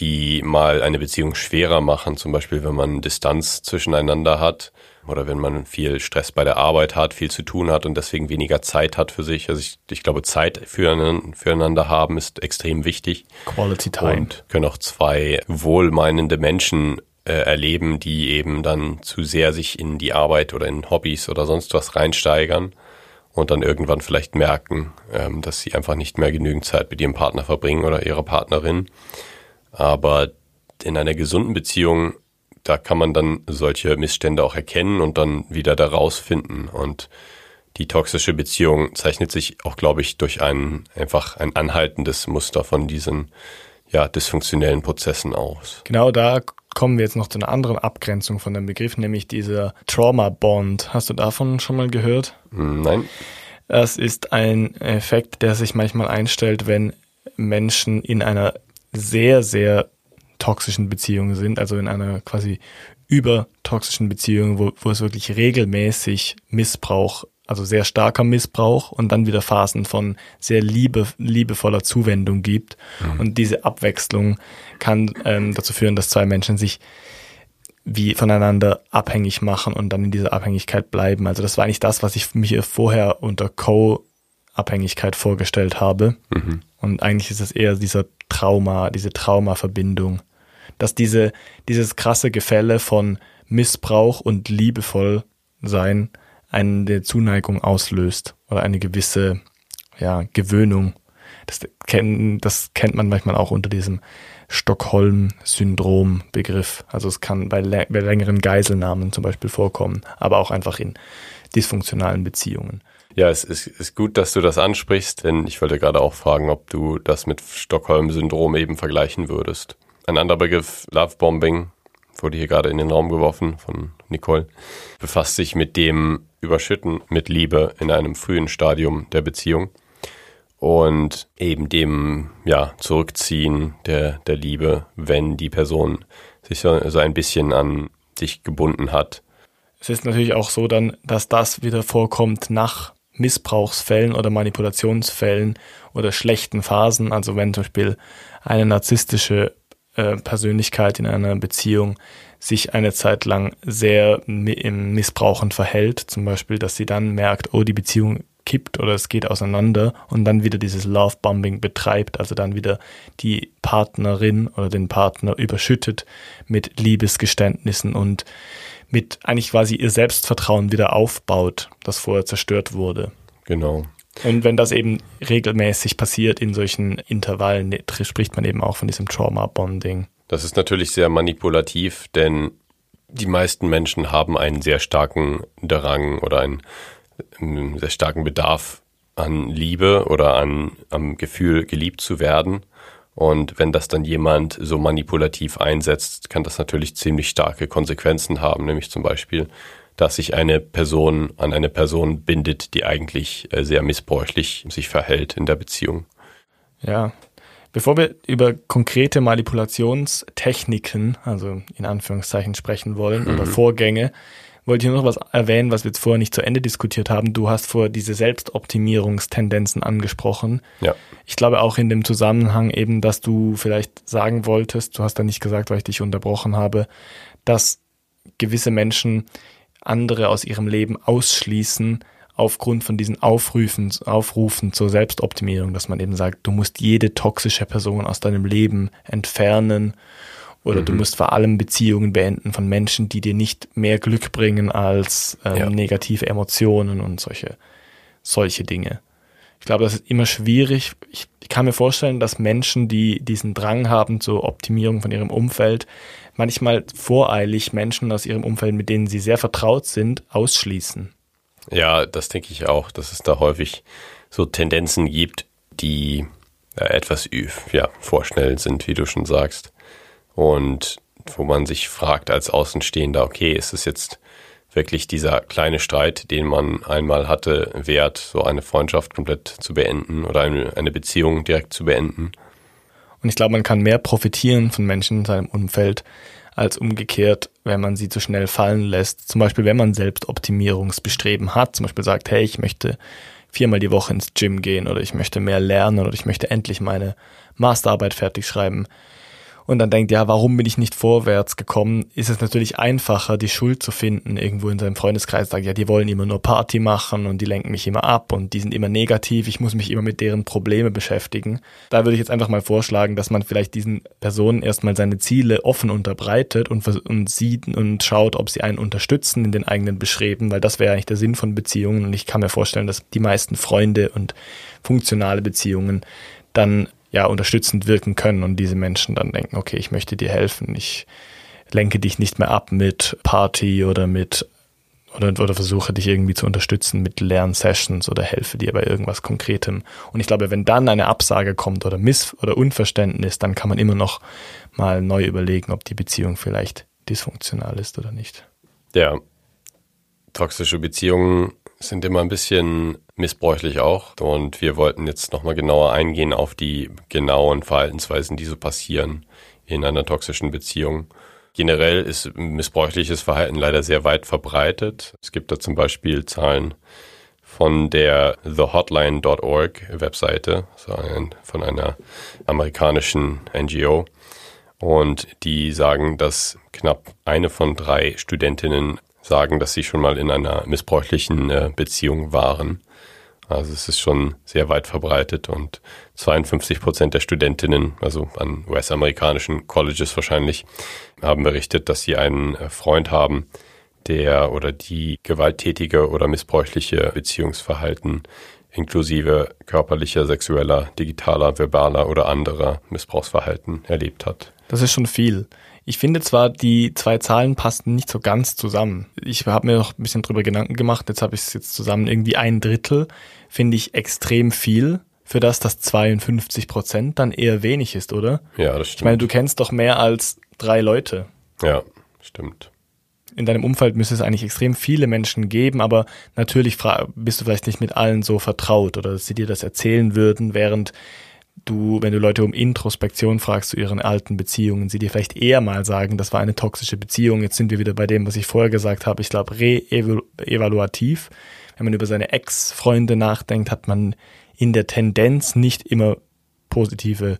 die mal eine Beziehung schwerer machen, zum Beispiel wenn man Distanz zwischeneinander hat oder wenn man viel Stress bei der Arbeit hat, viel zu tun hat und deswegen weniger Zeit hat für sich. Also ich, ich glaube, Zeit füreinander, haben ist extrem wichtig. Quality Time. Und können auch zwei wohlmeinende Menschen äh, erleben, die eben dann zu sehr sich in die Arbeit oder in Hobbys oder sonst was reinsteigern und dann irgendwann vielleicht merken, ähm, dass sie einfach nicht mehr genügend Zeit mit ihrem Partner verbringen oder ihrer Partnerin aber in einer gesunden Beziehung, da kann man dann solche Missstände auch erkennen und dann wieder da rausfinden. Und die toxische Beziehung zeichnet sich auch, glaube ich, durch ein einfach ein anhaltendes Muster von diesen ja, dysfunktionellen Prozessen aus. Genau da kommen wir jetzt noch zu einer anderen Abgrenzung von dem Begriff, nämlich dieser Trauma Bond. Hast du davon schon mal gehört? Hm, nein. Es ist ein Effekt, der sich manchmal einstellt, wenn Menschen in einer sehr, sehr toxischen Beziehungen sind, also in einer quasi übertoxischen Beziehung, wo, wo es wirklich regelmäßig Missbrauch, also sehr starker Missbrauch und dann wieder Phasen von sehr liebe, liebevoller Zuwendung gibt. Mhm. Und diese Abwechslung kann ähm, dazu führen, dass zwei Menschen sich wie voneinander abhängig machen und dann in dieser Abhängigkeit bleiben. Also das war eigentlich das, was ich mich vorher unter Co Abhängigkeit vorgestellt habe. Mhm. Und eigentlich ist es eher dieser Trauma, diese Traumaverbindung, dass diese, dieses krasse Gefälle von Missbrauch und liebevoll sein eine Zuneigung auslöst oder eine gewisse ja, Gewöhnung. Das, kenn, das kennt man manchmal auch unter diesem Stockholm-Syndrom-Begriff. Also es kann bei, bei längeren Geiselnahmen zum Beispiel vorkommen, aber auch einfach in dysfunktionalen Beziehungen. Ja, es ist, ist gut, dass du das ansprichst, denn ich wollte gerade auch fragen, ob du das mit Stockholm-Syndrom eben vergleichen würdest. Ein anderer Begriff, Lovebombing, wurde hier gerade in den Raum geworfen von Nicole, befasst sich mit dem Überschütten mit Liebe in einem frühen Stadium der Beziehung und eben dem ja, Zurückziehen der, der Liebe, wenn die Person sich so, so ein bisschen an dich gebunden hat. Es ist natürlich auch so dann, dass das wieder vorkommt nach Missbrauchsfällen oder Manipulationsfällen oder schlechten Phasen. Also wenn zum Beispiel eine narzisstische äh, Persönlichkeit in einer Beziehung sich eine Zeit lang sehr missbrauchend verhält, zum Beispiel, dass sie dann merkt, oh, die Beziehung kippt oder es geht auseinander und dann wieder dieses Love-Bombing betreibt, also dann wieder die Partnerin oder den Partner überschüttet mit Liebesgeständnissen und mit eigentlich quasi ihr Selbstvertrauen wieder aufbaut, das vorher zerstört wurde. Genau. Und wenn das eben regelmäßig passiert in solchen Intervallen, ne, spricht man eben auch von diesem Trauma-Bonding. Das ist natürlich sehr manipulativ, denn die meisten Menschen haben einen sehr starken Drang oder einen sehr starken Bedarf an Liebe oder an am Gefühl, geliebt zu werden. Und wenn das dann jemand so manipulativ einsetzt, kann das natürlich ziemlich starke Konsequenzen haben, nämlich zum Beispiel, dass sich eine Person an eine Person bindet, die eigentlich äh, sehr missbräuchlich sich verhält in der Beziehung. Ja. Bevor wir über konkrete Manipulationstechniken, also in Anführungszeichen sprechen wollen, mhm. oder Vorgänge, wollte ich noch was erwähnen, was wir jetzt vorher nicht zu Ende diskutiert haben. Du hast vor diese Selbstoptimierungstendenzen angesprochen. Ja. Ich glaube auch in dem Zusammenhang eben, dass du vielleicht sagen wolltest, du hast da nicht gesagt, weil ich dich unterbrochen habe, dass gewisse Menschen andere aus ihrem Leben ausschließen aufgrund von diesen Aufrufen, Aufrufen zur Selbstoptimierung, dass man eben sagt, du musst jede toxische Person aus deinem Leben entfernen oder mhm. du musst vor allem Beziehungen beenden von Menschen, die dir nicht mehr Glück bringen als ähm, ja. negative Emotionen und solche, solche Dinge. Ich glaube, das ist immer schwierig. Ich, ich kann mir vorstellen, dass Menschen, die diesen Drang haben zur Optimierung von ihrem Umfeld, manchmal voreilig Menschen aus ihrem Umfeld, mit denen sie sehr vertraut sind, ausschließen. Ja, das denke ich auch, dass es da häufig so Tendenzen gibt, die äh, etwas ja, vorschnell sind, wie du schon sagst und wo man sich fragt als Außenstehender, okay, ist es jetzt wirklich dieser kleine Streit, den man einmal hatte, wert, so eine Freundschaft komplett zu beenden oder eine, Beziehung direkt zu beenden? Und ich glaube, man kann mehr profitieren von Menschen in seinem Umfeld als umgekehrt, wenn man sie zu schnell fallen lässt. Zum Beispiel, wenn man selbst Optimierungsbestreben hat, zum Beispiel sagt, hey, ich möchte viermal die Woche ins Gym gehen oder ich möchte mehr lernen oder ich möchte endlich meine Masterarbeit fertig schreiben und dann denkt, ja, warum bin ich nicht vorwärts gekommen, ist es natürlich einfacher, die Schuld zu finden irgendwo in seinem Freundeskreis. Sagt, ja, die wollen immer nur Party machen und die lenken mich immer ab und die sind immer negativ, ich muss mich immer mit deren Probleme beschäftigen. Da würde ich jetzt einfach mal vorschlagen, dass man vielleicht diesen Personen erstmal seine Ziele offen unterbreitet und, und sieht und schaut, ob sie einen unterstützen in den eigenen Beschreben, weil das wäre eigentlich der Sinn von Beziehungen und ich kann mir vorstellen, dass die meisten Freunde und funktionale Beziehungen dann ja unterstützend wirken können und diese Menschen dann denken, okay, ich möchte dir helfen, ich lenke dich nicht mehr ab mit Party oder mit oder, oder versuche dich irgendwie zu unterstützen mit Lernsessions oder helfe dir bei irgendwas Konkretem. Und ich glaube, wenn dann eine Absage kommt oder Miss- oder Unverständnis, dann kann man immer noch mal neu überlegen, ob die Beziehung vielleicht dysfunktional ist oder nicht. Ja, toxische Beziehungen sind immer ein bisschen missbräuchlich auch. Und wir wollten jetzt nochmal genauer eingehen auf die genauen Verhaltensweisen, die so passieren in einer toxischen Beziehung. Generell ist missbräuchliches Verhalten leider sehr weit verbreitet. Es gibt da zum Beispiel Zahlen von der thehotline.org Webseite, von einer amerikanischen NGO. Und die sagen, dass knapp eine von drei Studentinnen sagen, dass sie schon mal in einer missbräuchlichen äh, Beziehung waren. Also es ist schon sehr weit verbreitet und 52 Prozent der Studentinnen, also an US-amerikanischen Colleges wahrscheinlich, haben berichtet, dass sie einen äh, Freund haben, der oder die gewalttätige oder missbräuchliche Beziehungsverhalten inklusive körperlicher, sexueller, digitaler, verbaler oder anderer Missbrauchsverhalten erlebt hat. Das ist schon viel. Ich finde zwar, die zwei Zahlen passen nicht so ganz zusammen. Ich habe mir noch ein bisschen drüber Gedanken gemacht, jetzt habe ich es jetzt zusammen. Irgendwie ein Drittel finde ich extrem viel, für das das 52 Prozent dann eher wenig ist, oder? Ja, das stimmt. Ich meine, du kennst doch mehr als drei Leute. Ja, stimmt in deinem Umfeld müsste es eigentlich extrem viele Menschen geben, aber natürlich bist du vielleicht nicht mit allen so vertraut oder dass sie dir das erzählen würden, während du, wenn du Leute um Introspektion fragst zu ihren alten Beziehungen, sie dir vielleicht eher mal sagen, das war eine toxische Beziehung. Jetzt sind wir wieder bei dem, was ich vorher gesagt habe. Ich glaube, re-evaluativ. Wenn man über seine Ex-Freunde nachdenkt, hat man in der Tendenz nicht immer positive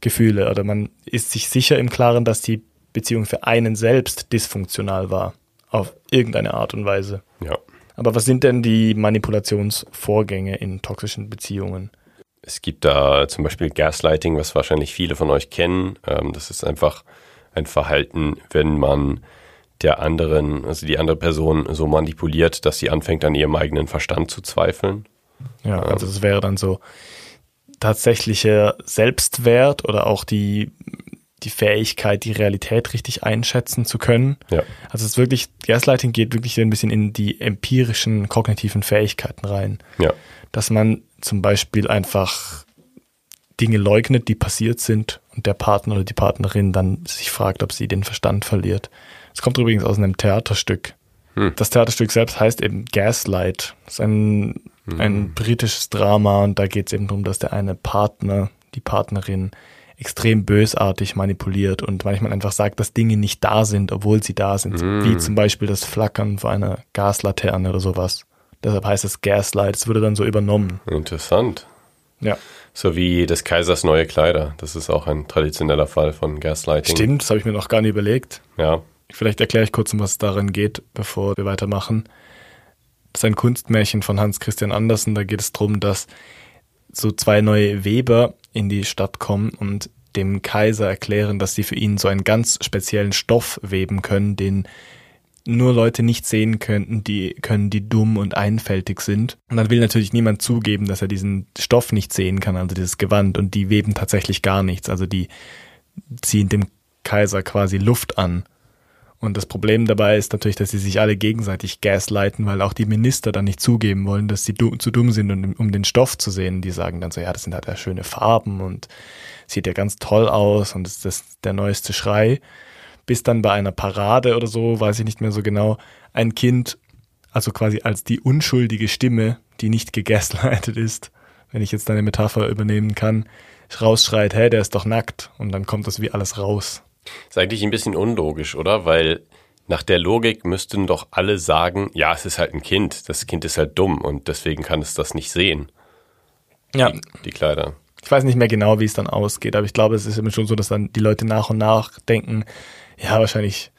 Gefühle oder man ist sich sicher im Klaren, dass die Beziehung für einen selbst dysfunktional war. Auf irgendeine Art und Weise. Ja. Aber was sind denn die Manipulationsvorgänge in toxischen Beziehungen? Es gibt da zum Beispiel Gaslighting, was wahrscheinlich viele von euch kennen. Ähm, das ist einfach ein Verhalten, wenn man der anderen, also die andere Person so manipuliert, dass sie anfängt, an ihrem eigenen Verstand zu zweifeln. Ja, also das wäre dann so tatsächlicher Selbstwert oder auch die die Fähigkeit, die Realität richtig einschätzen zu können. Ja. Also es ist wirklich, Gaslighting geht wirklich ein bisschen in die empirischen kognitiven Fähigkeiten rein. Ja. Dass man zum Beispiel einfach Dinge leugnet, die passiert sind und der Partner oder die Partnerin dann sich fragt, ob sie den Verstand verliert. Es kommt übrigens aus einem Theaterstück. Hm. Das Theaterstück selbst heißt eben Gaslight. Das ist ein, hm. ein britisches Drama und da geht es eben darum, dass der eine Partner, die Partnerin extrem bösartig manipuliert und manchmal einfach sagt, dass Dinge nicht da sind, obwohl sie da sind. Mm. Wie zum Beispiel das Flackern vor einer Gaslaterne oder sowas. Deshalb heißt es Gaslight. Es wurde dann so übernommen. Interessant. Ja. So wie des Kaisers neue Kleider. Das ist auch ein traditioneller Fall von Gaslighting. Stimmt, das habe ich mir noch gar nicht überlegt. Ja. Vielleicht erkläre ich kurz, um was es darin geht, bevor wir weitermachen. Das ist ein Kunstmärchen von Hans Christian Andersen. Da geht es darum, dass so zwei neue Weber in die Stadt kommen und dem Kaiser erklären, dass sie für ihn so einen ganz speziellen Stoff weben können, den nur Leute nicht sehen könnten, die können, die dumm und einfältig sind. Und dann will natürlich niemand zugeben, dass er diesen Stoff nicht sehen kann, also dieses Gewand. Und die weben tatsächlich gar nichts. Also die ziehen dem Kaiser quasi Luft an. Und das Problem dabei ist natürlich, dass sie sich alle gegenseitig gaslighten, weil auch die Minister dann nicht zugeben wollen, dass sie du zu dumm sind, um, um, den Stoff zu sehen. Die sagen dann so, ja, das sind halt ja schöne Farben und sieht ja ganz toll aus und ist das der neueste Schrei. Bis dann bei einer Parade oder so, weiß ich nicht mehr so genau, ein Kind, also quasi als die unschuldige Stimme, die nicht gegaslightet ist, wenn ich jetzt deine Metapher übernehmen kann, rausschreit, hey, der ist doch nackt. Und dann kommt das wie alles raus. Ist eigentlich ein bisschen unlogisch, oder? Weil nach der Logik müssten doch alle sagen, ja, es ist halt ein Kind, das Kind ist halt dumm und deswegen kann es das nicht sehen. Ja. Die, die Kleider. Ich weiß nicht mehr genau, wie es dann ausgeht, aber ich glaube, es ist immer schon so, dass dann die Leute nach und nach denken, ja, wahrscheinlich,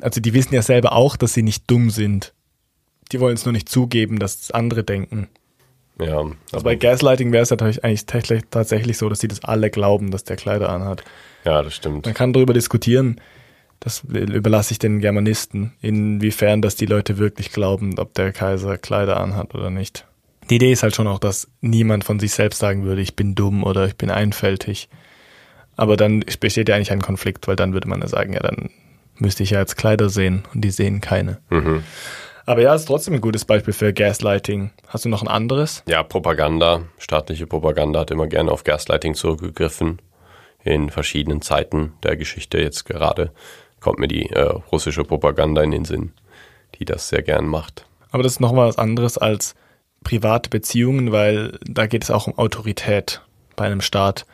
also die wissen ja selber auch, dass sie nicht dumm sind. Die wollen es nur nicht zugeben, dass andere denken. Ja. Also bei Gaslighting wäre es natürlich eigentlich tatsächlich so, dass sie das alle glauben, dass der Kleider anhat. Ja, das stimmt. Man kann darüber diskutieren. Das überlasse ich den Germanisten, inwiefern das die Leute wirklich glauben, ob der Kaiser Kleider anhat oder nicht. Die Idee ist halt schon auch, dass niemand von sich selbst sagen würde, ich bin dumm oder ich bin einfältig. Aber dann besteht ja eigentlich ein Konflikt, weil dann würde man ja sagen, ja, dann müsste ich ja jetzt Kleider sehen und die sehen keine. Mhm. Aber ja, ist trotzdem ein gutes Beispiel für Gaslighting. Hast du noch ein anderes? Ja, Propaganda. Staatliche Propaganda hat immer gerne auf Gaslighting zurückgegriffen in verschiedenen Zeiten der Geschichte. Jetzt gerade kommt mir die äh, russische Propaganda in den Sinn, die das sehr gern macht. Aber das ist nochmal was anderes als private Beziehungen, weil da geht es auch um Autorität bei einem Staat.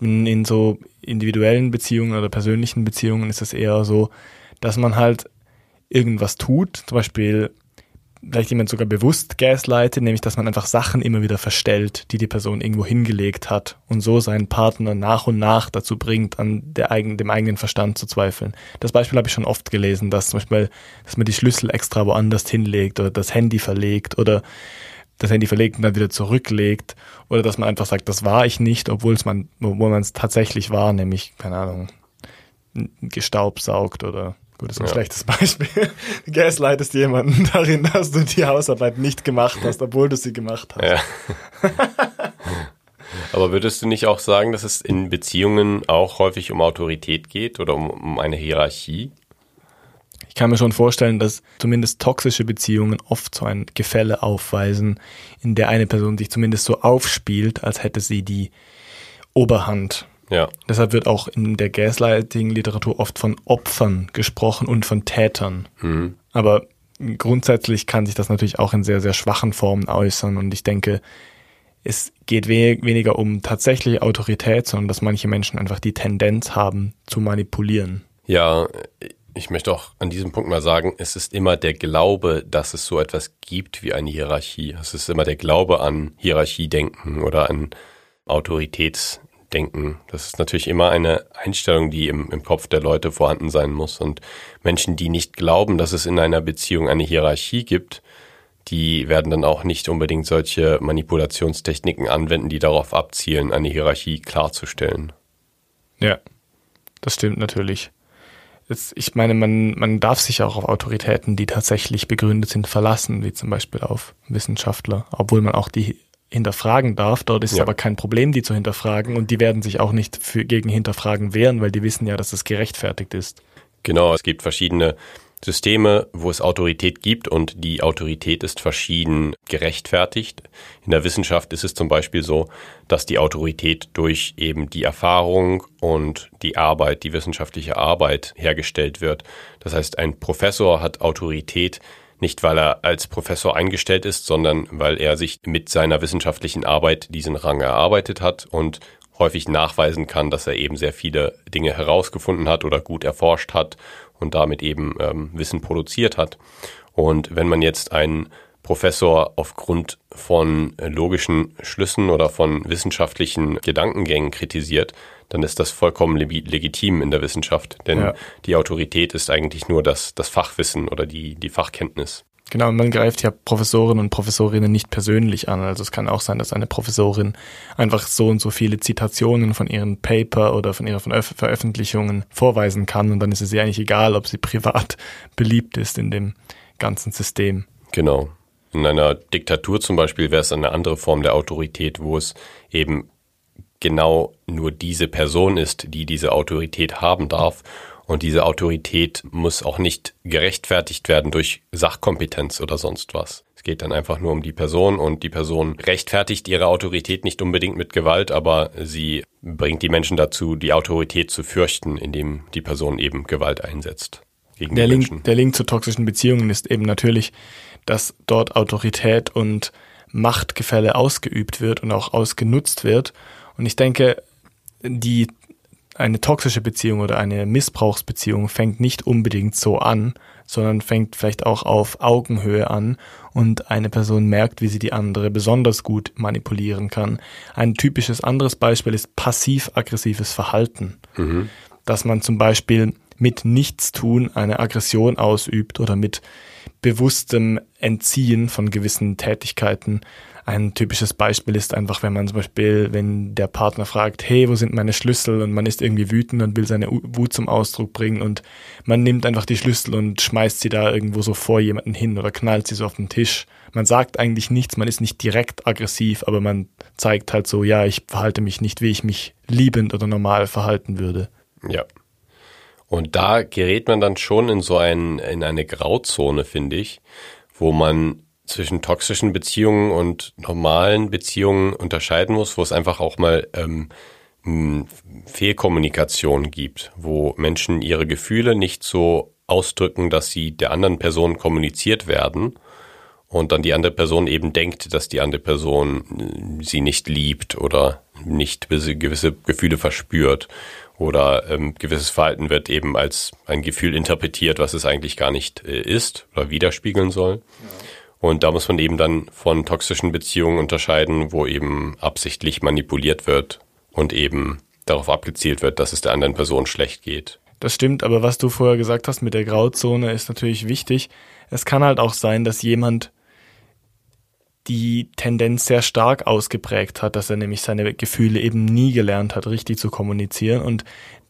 In, in so individuellen Beziehungen oder persönlichen Beziehungen ist es eher so, dass man halt irgendwas tut, zum Beispiel vielleicht jemand sogar bewusst gaslightet, nämlich dass man einfach Sachen immer wieder verstellt, die die Person irgendwo hingelegt hat und so seinen Partner nach und nach dazu bringt, an der eigen, dem eigenen Verstand zu zweifeln. Das Beispiel habe ich schon oft gelesen, dass zum Beispiel, dass man die Schlüssel extra woanders hinlegt oder das Handy verlegt oder das Handy verlegt und dann wieder zurücklegt oder dass man einfach sagt, das war ich nicht, obwohl es man, obwohl man es tatsächlich war, nämlich, keine Ahnung, gestaubsaugt oder gut, das ist ein ja. schlechtes Beispiel. Gaslightest jemanden darin, dass du die Hausarbeit nicht gemacht hast, obwohl du sie gemacht hast. Ja. Aber würdest du nicht auch sagen, dass es in Beziehungen auch häufig um Autorität geht oder um, um eine Hierarchie? Ich kann mir schon vorstellen, dass zumindest toxische Beziehungen oft so ein Gefälle aufweisen, in der eine Person sich zumindest so aufspielt, als hätte sie die Oberhand. Ja. Deshalb wird auch in der Gaslighting-Literatur oft von Opfern gesprochen und von Tätern. Mhm. Aber grundsätzlich kann sich das natürlich auch in sehr, sehr schwachen Formen äußern. Und ich denke, es geht we weniger um tatsächliche Autorität, sondern dass manche Menschen einfach die Tendenz haben zu manipulieren. Ja, ich möchte auch an diesem Punkt mal sagen, es ist immer der Glaube, dass es so etwas gibt wie eine Hierarchie. Es ist immer der Glaube an Hierarchiedenken oder an Autoritätsdenken. Das ist natürlich immer eine Einstellung, die im, im Kopf der Leute vorhanden sein muss. Und Menschen, die nicht glauben, dass es in einer Beziehung eine Hierarchie gibt, die werden dann auch nicht unbedingt solche Manipulationstechniken anwenden, die darauf abzielen, eine Hierarchie klarzustellen. Ja, das stimmt natürlich ich meine, man, man darf sich auch auf Autoritäten, die tatsächlich begründet sind, verlassen, wie zum Beispiel auf Wissenschaftler, obwohl man auch die hinterfragen darf. Dort ist ja. aber kein Problem, die zu hinterfragen und die werden sich auch nicht für, gegen Hinterfragen wehren, weil die wissen ja, dass es gerechtfertigt ist. Genau, es gibt verschiedene Systeme, wo es Autorität gibt und die Autorität ist verschieden gerechtfertigt. In der Wissenschaft ist es zum Beispiel so, dass die Autorität durch eben die Erfahrung und die Arbeit, die wissenschaftliche Arbeit hergestellt wird. Das heißt, ein Professor hat Autorität nicht, weil er als Professor eingestellt ist, sondern weil er sich mit seiner wissenschaftlichen Arbeit diesen Rang erarbeitet hat und häufig nachweisen kann, dass er eben sehr viele Dinge herausgefunden hat oder gut erforscht hat und damit eben ähm, Wissen produziert hat. Und wenn man jetzt einen Professor aufgrund von logischen Schlüssen oder von wissenschaftlichen Gedankengängen kritisiert, dann ist das vollkommen legitim in der Wissenschaft, denn ja. die Autorität ist eigentlich nur das, das Fachwissen oder die, die Fachkenntnis. Genau, man greift ja Professoren und Professorinnen nicht persönlich an. Also es kann auch sein, dass eine Professorin einfach so und so viele Zitationen von ihren Paper oder von ihren Veröffentlichungen vorweisen kann und dann ist es ihr eigentlich egal, ob sie privat beliebt ist in dem ganzen System. Genau. In einer Diktatur zum Beispiel wäre es eine andere Form der Autorität, wo es eben genau nur diese Person ist, die diese Autorität haben darf und diese Autorität muss auch nicht gerechtfertigt werden durch Sachkompetenz oder sonst was. Es geht dann einfach nur um die Person und die Person rechtfertigt ihre Autorität nicht unbedingt mit Gewalt, aber sie bringt die Menschen dazu, die Autorität zu fürchten, indem die Person eben Gewalt einsetzt. Gegen der, Link, der Link zu toxischen Beziehungen ist eben natürlich, dass dort Autorität und Machtgefälle ausgeübt wird und auch ausgenutzt wird. Und ich denke, die eine toxische Beziehung oder eine Missbrauchsbeziehung fängt nicht unbedingt so an, sondern fängt vielleicht auch auf Augenhöhe an und eine Person merkt, wie sie die andere besonders gut manipulieren kann. Ein typisches anderes Beispiel ist passiv-aggressives Verhalten. Mhm. Dass man zum Beispiel mit Nichtstun eine Aggression ausübt oder mit bewusstem Entziehen von gewissen Tätigkeiten ein typisches Beispiel ist einfach, wenn man zum Beispiel, wenn der Partner fragt, hey, wo sind meine Schlüssel? Und man ist irgendwie wütend und will seine Wut zum Ausdruck bringen und man nimmt einfach die Schlüssel und schmeißt sie da irgendwo so vor jemanden hin oder knallt sie so auf den Tisch. Man sagt eigentlich nichts, man ist nicht direkt aggressiv, aber man zeigt halt so, ja, ich verhalte mich nicht, wie ich mich liebend oder normal verhalten würde. Ja. Und da gerät man dann schon in so ein, in eine Grauzone, finde ich, wo man zwischen toxischen Beziehungen und normalen Beziehungen unterscheiden muss, wo es einfach auch mal ähm, Fehlkommunikation gibt, wo Menschen ihre Gefühle nicht so ausdrücken, dass sie der anderen Person kommuniziert werden und dann die andere Person eben denkt, dass die andere Person äh, sie nicht liebt oder nicht gewisse Gefühle verspürt oder ähm, gewisses Verhalten wird eben als ein Gefühl interpretiert, was es eigentlich gar nicht äh, ist oder widerspiegeln soll. Ja. Und da muss man eben dann von toxischen Beziehungen unterscheiden, wo eben absichtlich manipuliert wird und eben darauf abgezielt wird, dass es der anderen Person schlecht geht. Das stimmt, aber was du vorher gesagt hast mit der Grauzone ist natürlich wichtig. Es kann halt auch sein, dass jemand die Tendenz sehr stark ausgeprägt hat, dass er nämlich seine Gefühle eben nie gelernt hat, richtig zu kommunizieren und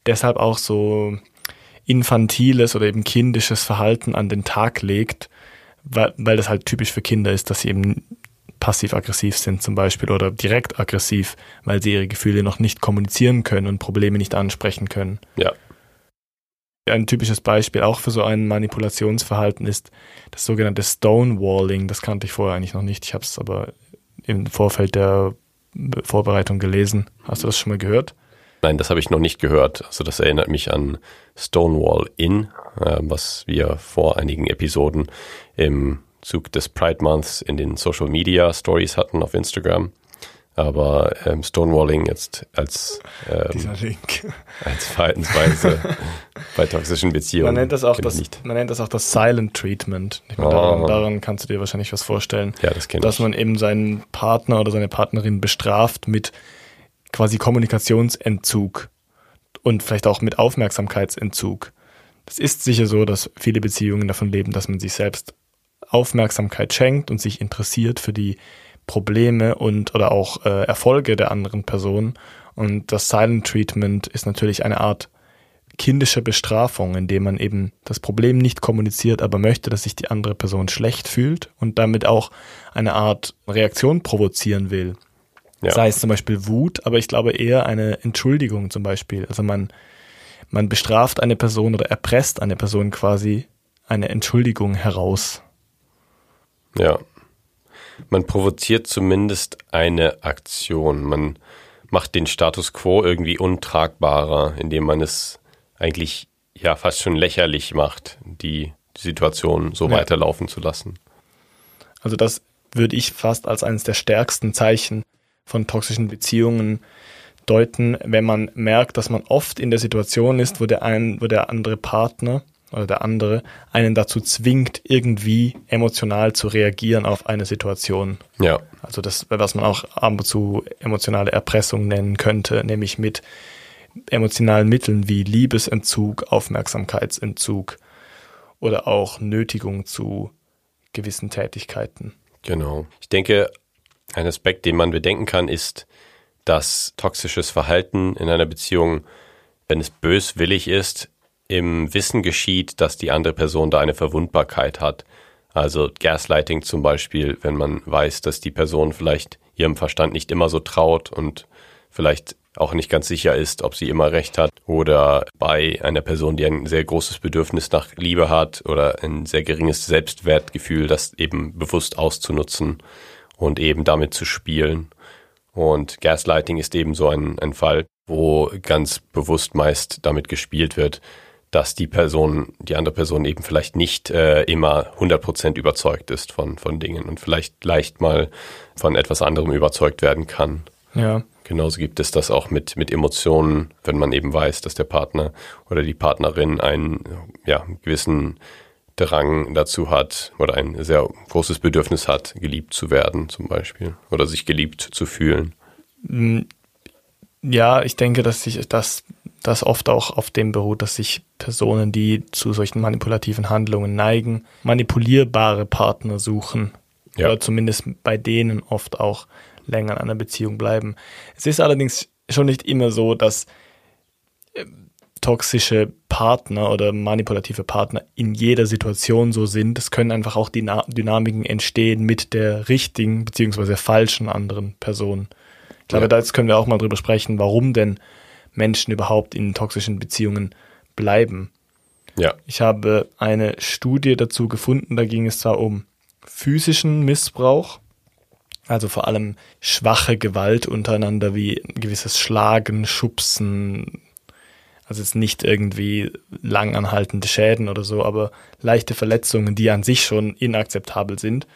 deshalb auch so infantiles oder eben kindisches Verhalten an den Tag legt, weil, weil das halt typisch für Kinder ist, dass sie eben passiv-aggressiv sind zum Beispiel oder direkt aggressiv, weil sie ihre Gefühle noch nicht kommunizieren können und Probleme nicht ansprechen können. Ja. Ein typisches Beispiel auch für so ein Manipulationsverhalten ist das sogenannte Stonewalling. Das kannte ich vorher eigentlich noch nicht. Ich habe es aber im Vorfeld der Vorbereitung gelesen. Hast du das schon mal gehört? Nein, das habe ich noch nicht gehört. Also das erinnert mich an Stonewall Inn, äh, was wir vor einigen Episoden im Zug des Pride Months in den Social Media Stories hatten auf Instagram. Aber ähm, Stonewalling jetzt als, ähm, als Verhaltensweise bei toxischen Beziehungen. Man nennt das auch das, nicht. man nennt das auch das Silent Treatment. Meine, oh. daran, daran, kannst du dir wahrscheinlich was vorstellen. Ja, das kennt Dass ich. man eben seinen Partner oder seine Partnerin bestraft mit quasi Kommunikationsentzug und vielleicht auch mit Aufmerksamkeitsentzug. Das ist sicher so, dass viele Beziehungen davon leben, dass man sich selbst Aufmerksamkeit schenkt und sich interessiert für die Probleme und oder auch äh, Erfolge der anderen Person. Und das Silent Treatment ist natürlich eine Art kindische Bestrafung, indem man eben das Problem nicht kommuniziert, aber möchte, dass sich die andere Person schlecht fühlt und damit auch eine Art Reaktion provozieren will. Ja. Sei es zum Beispiel Wut, aber ich glaube eher eine Entschuldigung zum Beispiel. Also man, man bestraft eine Person oder erpresst eine Person quasi eine Entschuldigung heraus. Ja. Man provoziert zumindest eine Aktion. Man macht den Status quo irgendwie untragbarer, indem man es eigentlich ja fast schon lächerlich macht, die Situation so ja. weiterlaufen zu lassen. Also das würde ich fast als eines der stärksten Zeichen von toxischen Beziehungen deuten, wenn man merkt, dass man oft in der Situation ist, wo der ein, wo der andere Partner oder der andere einen dazu zwingt, irgendwie emotional zu reagieren auf eine Situation. Ja. Also das, was man auch ab und zu emotionale Erpressung nennen könnte, nämlich mit emotionalen Mitteln wie Liebesentzug, Aufmerksamkeitsentzug oder auch Nötigung zu gewissen Tätigkeiten. Genau. Ich denke, ein Aspekt, den man bedenken kann, ist, dass toxisches Verhalten in einer Beziehung, wenn es böswillig ist, im Wissen geschieht, dass die andere Person da eine Verwundbarkeit hat. Also Gaslighting zum Beispiel, wenn man weiß, dass die Person vielleicht ihrem Verstand nicht immer so traut und vielleicht auch nicht ganz sicher ist, ob sie immer recht hat. Oder bei einer Person, die ein sehr großes Bedürfnis nach Liebe hat oder ein sehr geringes Selbstwertgefühl, das eben bewusst auszunutzen und eben damit zu spielen. Und Gaslighting ist eben so ein, ein Fall, wo ganz bewusst meist damit gespielt wird, dass die Person, die andere Person eben vielleicht nicht äh, immer 100% überzeugt ist von, von Dingen und vielleicht leicht mal von etwas anderem überzeugt werden kann. Ja. Genauso gibt es das auch mit, mit Emotionen, wenn man eben weiß, dass der Partner oder die Partnerin einen ja, gewissen Drang dazu hat oder ein sehr großes Bedürfnis hat, geliebt zu werden zum Beispiel oder sich geliebt zu fühlen. Mm, ja, ich denke, dass sich das, das oft auch auf dem beruht, dass sich Personen, die zu solchen manipulativen Handlungen neigen, manipulierbare Partner suchen. Ja. Oder zumindest bei denen oft auch länger in einer Beziehung bleiben. Es ist allerdings schon nicht immer so, dass toxische Partner oder manipulative Partner in jeder Situation so sind. Es können einfach auch die Dynamiken entstehen mit der richtigen beziehungsweise falschen anderen Person. Ich glaube, ja. da können wir auch mal drüber sprechen, warum denn Menschen überhaupt in toxischen Beziehungen bleiben. Ja. Ich habe eine Studie dazu gefunden, da ging es zwar um physischen Missbrauch, also vor allem schwache Gewalt untereinander wie gewisses Schlagen, Schubsen, also jetzt nicht irgendwie langanhaltende Schäden oder so, aber leichte Verletzungen, die an sich schon inakzeptabel sind.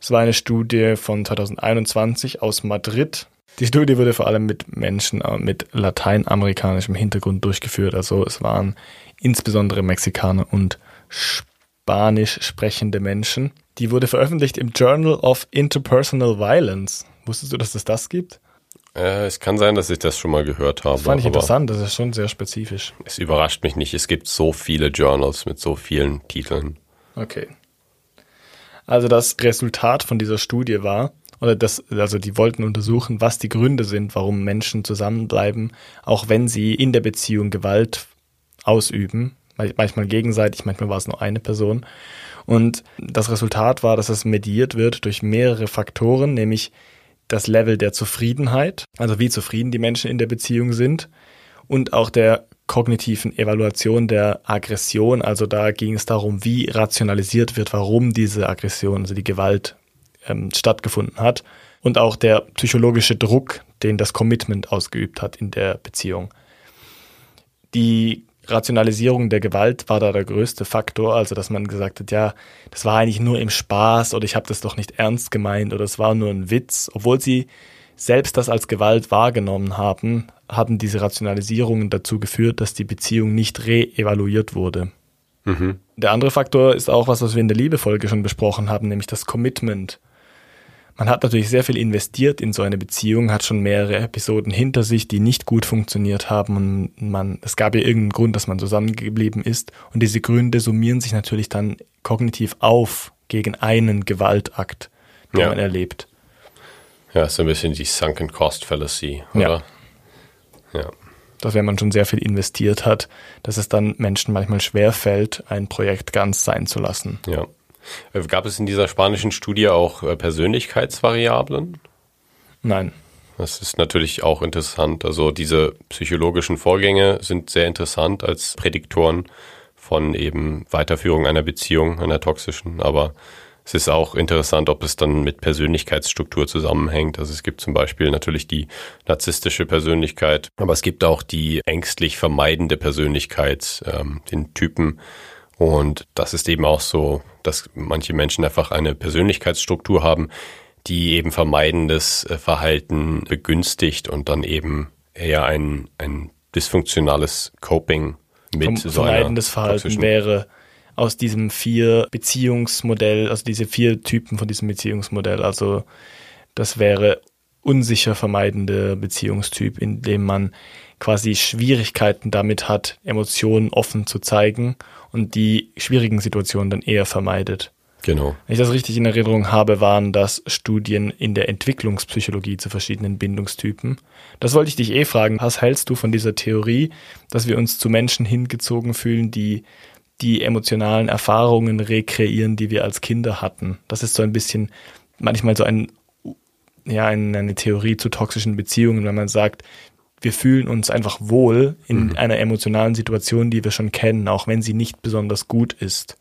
Es war eine Studie von 2021 aus Madrid. Die Studie wurde vor allem mit Menschen äh, mit lateinamerikanischem Hintergrund durchgeführt. Also es waren insbesondere Mexikaner und Spanisch sprechende Menschen. Die wurde veröffentlicht im Journal of Interpersonal Violence. Wusstest du, dass es das gibt? Äh, es kann sein, dass ich das schon mal gehört habe. Das fand ich interessant, das ist schon sehr spezifisch. Es überrascht mich nicht, es gibt so viele Journals mit so vielen Titeln. Okay. Also das Resultat von dieser Studie war, oder das, also die wollten untersuchen, was die Gründe sind, warum Menschen zusammenbleiben, auch wenn sie in der Beziehung Gewalt ausüben. Manchmal gegenseitig, manchmal war es nur eine Person. Und das Resultat war, dass es mediert wird durch mehrere Faktoren, nämlich das Level der Zufriedenheit, also wie zufrieden die Menschen in der Beziehung sind, und auch der kognitiven Evaluation der Aggression. Also da ging es darum, wie rationalisiert wird, warum diese Aggression, also die Gewalt ähm, stattgefunden hat. Und auch der psychologische Druck, den das Commitment ausgeübt hat in der Beziehung. Die Rationalisierung der Gewalt war da der größte Faktor, also dass man gesagt hat, ja, das war eigentlich nur im Spaß oder ich habe das doch nicht ernst gemeint oder es war nur ein Witz, obwohl sie selbst das als Gewalt wahrgenommen haben, hatten diese Rationalisierungen dazu geführt, dass die Beziehung nicht re-evaluiert wurde. Mhm. Der andere Faktor ist auch was, was wir in der Liebefolge schon besprochen haben, nämlich das Commitment. Man hat natürlich sehr viel investiert in so eine Beziehung, hat schon mehrere Episoden hinter sich, die nicht gut funktioniert haben und man, es gab ja irgendeinen Grund, dass man zusammengeblieben ist und diese Gründe summieren sich natürlich dann kognitiv auf gegen einen Gewaltakt, den ja. man erlebt. Ja, so ein bisschen die Sunken Cost Fallacy, oder? Ja. ja. Dass wenn man schon sehr viel investiert hat, dass es dann Menschen manchmal schwer fällt, ein Projekt ganz sein zu lassen. Ja. Äh, gab es in dieser spanischen Studie auch äh, Persönlichkeitsvariablen? Nein. Das ist natürlich auch interessant. Also diese psychologischen Vorgänge sind sehr interessant als Prädiktoren von eben Weiterführung einer Beziehung, einer toxischen. Aber es ist auch interessant, ob es dann mit Persönlichkeitsstruktur zusammenhängt. Also es gibt zum Beispiel natürlich die narzisstische Persönlichkeit, aber es gibt auch die ängstlich vermeidende Persönlichkeit, ähm, den Typen, und das ist eben auch so, dass manche Menschen einfach eine Persönlichkeitsstruktur haben, die eben vermeidendes äh, Verhalten begünstigt und dann eben eher ein, ein dysfunktionales Coping mit so Vermeidendes Verhalten wäre aus diesem vier Beziehungsmodell, also diese vier Typen von diesem Beziehungsmodell. Also das wäre unsicher vermeidende Beziehungstyp, in dem man quasi Schwierigkeiten damit hat, Emotionen offen zu zeigen und die schwierigen Situationen dann eher vermeidet. Genau. Wenn ich das richtig in Erinnerung habe, waren das Studien in der Entwicklungspsychologie zu verschiedenen Bindungstypen. Das wollte ich dich eh fragen. Was hältst du von dieser Theorie, dass wir uns zu Menschen hingezogen fühlen, die die emotionalen Erfahrungen rekreieren, die wir als Kinder hatten? Das ist so ein bisschen manchmal so ein, ja, eine Theorie zu toxischen Beziehungen, wenn man sagt, wir fühlen uns einfach wohl in mhm. einer emotionalen Situation, die wir schon kennen, auch wenn sie nicht besonders gut ist.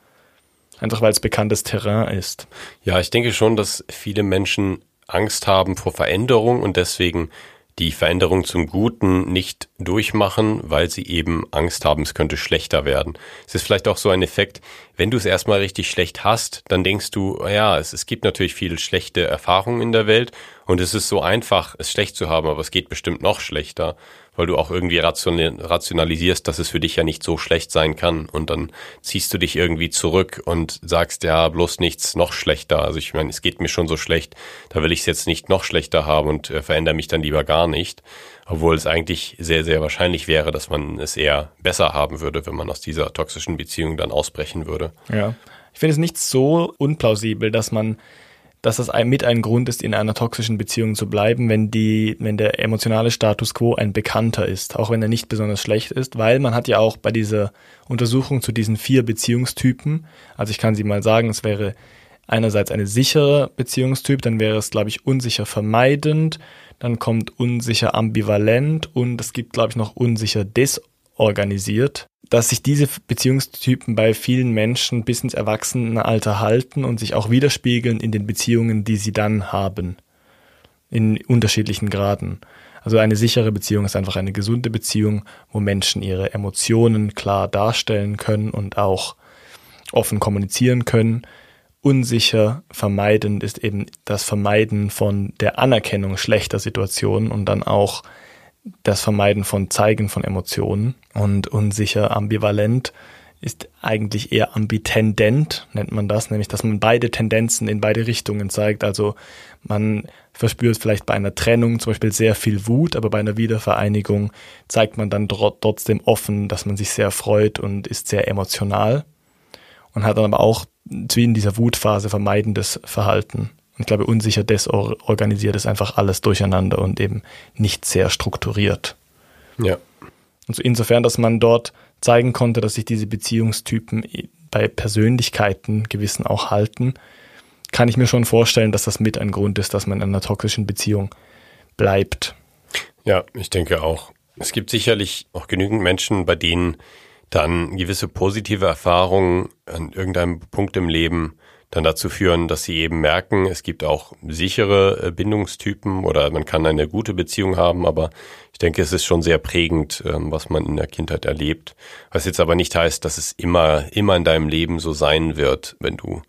Einfach weil es bekanntes Terrain ist. Ja, ich denke schon, dass viele Menschen Angst haben vor Veränderung und deswegen die Veränderung zum Guten nicht durchmachen, weil sie eben Angst haben, es könnte schlechter werden. Es ist vielleicht auch so ein Effekt, wenn du es erstmal richtig schlecht hast, dann denkst du, ja, es, es gibt natürlich viele schlechte Erfahrungen in der Welt und es ist so einfach, es schlecht zu haben, aber es geht bestimmt noch schlechter weil du auch irgendwie rationalisierst, dass es für dich ja nicht so schlecht sein kann. Und dann ziehst du dich irgendwie zurück und sagst, ja, bloß nichts noch schlechter. Also ich meine, es geht mir schon so schlecht, da will ich es jetzt nicht noch schlechter haben und äh, verändere mich dann lieber gar nicht. Obwohl es eigentlich sehr, sehr wahrscheinlich wäre, dass man es eher besser haben würde, wenn man aus dieser toxischen Beziehung dann ausbrechen würde. Ja. Ich finde es nicht so unplausibel, dass man dass das mit ein Grund ist, in einer toxischen Beziehung zu bleiben, wenn die, wenn der emotionale Status quo ein bekannter ist, auch wenn er nicht besonders schlecht ist, weil man hat ja auch bei dieser Untersuchung zu diesen vier Beziehungstypen, also ich kann sie mal sagen, es wäre einerseits eine sichere Beziehungstyp, dann wäre es, glaube ich, unsicher vermeidend, dann kommt unsicher ambivalent und es gibt, glaube ich, noch unsicher desorganisiert dass sich diese Beziehungstypen bei vielen Menschen bis ins Erwachsenenalter halten und sich auch widerspiegeln in den Beziehungen, die sie dann haben. In unterschiedlichen Graden. Also eine sichere Beziehung ist einfach eine gesunde Beziehung, wo Menschen ihre Emotionen klar darstellen können und auch offen kommunizieren können. Unsicher vermeidend ist eben das Vermeiden von der Anerkennung schlechter Situationen und dann auch das Vermeiden von Zeigen von Emotionen. Und unsicher ambivalent ist eigentlich eher ambitendent, nennt man das, nämlich dass man beide Tendenzen in beide Richtungen zeigt. Also man verspürt vielleicht bei einer Trennung zum Beispiel sehr viel Wut, aber bei einer Wiedervereinigung zeigt man dann trotzdem offen, dass man sich sehr freut und ist sehr emotional. Und hat dann aber auch in dieser Wutphase vermeidendes Verhalten Und ich glaube, unsicher desorganisiert ist einfach alles durcheinander und eben nicht sehr strukturiert. Ja. Also insofern, dass man dort zeigen konnte, dass sich diese Beziehungstypen bei Persönlichkeiten gewissen auch halten, kann ich mir schon vorstellen, dass das mit ein Grund ist, dass man in einer toxischen Beziehung bleibt. Ja, ich denke auch. Es gibt sicherlich auch genügend Menschen, bei denen dann gewisse positive Erfahrungen an irgendeinem Punkt im Leben dann dazu führen, dass sie eben merken, es gibt auch sichere äh, Bindungstypen oder man kann eine gute Beziehung haben, aber ich denke, es ist schon sehr prägend, ähm, was man in der Kindheit erlebt. Was jetzt aber nicht heißt, dass es immer, immer in deinem Leben so sein wird, wenn du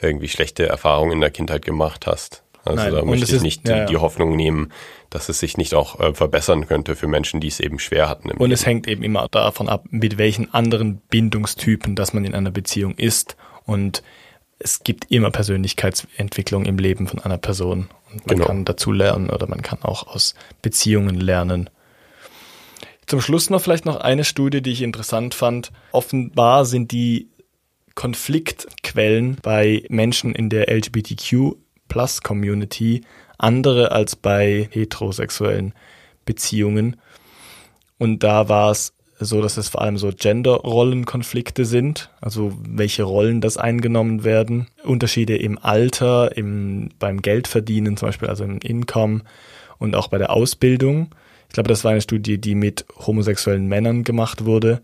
irgendwie schlechte Erfahrungen in der Kindheit gemacht hast. Also Nein, da möchte ich ist, nicht ja, ja. die Hoffnung nehmen, dass es sich nicht auch äh, verbessern könnte für Menschen, die es eben schwer hatten. und Leben. es hängt eben immer davon ab, mit welchen anderen Bindungstypen, dass man in einer Beziehung ist. Und es gibt immer Persönlichkeitsentwicklung im Leben von einer Person. Und man genau. kann dazu lernen oder man kann auch aus Beziehungen lernen. Zum Schluss noch vielleicht noch eine Studie, die ich interessant fand. Offenbar sind die Konfliktquellen bei Menschen in der LGBTQ Plus Community andere als bei heterosexuellen Beziehungen. Und da war es so, dass es vor allem so Gender-Rollenkonflikte sind, also welche Rollen das eingenommen werden, Unterschiede im Alter, im, beim Geldverdienen zum Beispiel, also im Income und auch bei der Ausbildung. Ich glaube, das war eine Studie, die mit homosexuellen Männern gemacht wurde.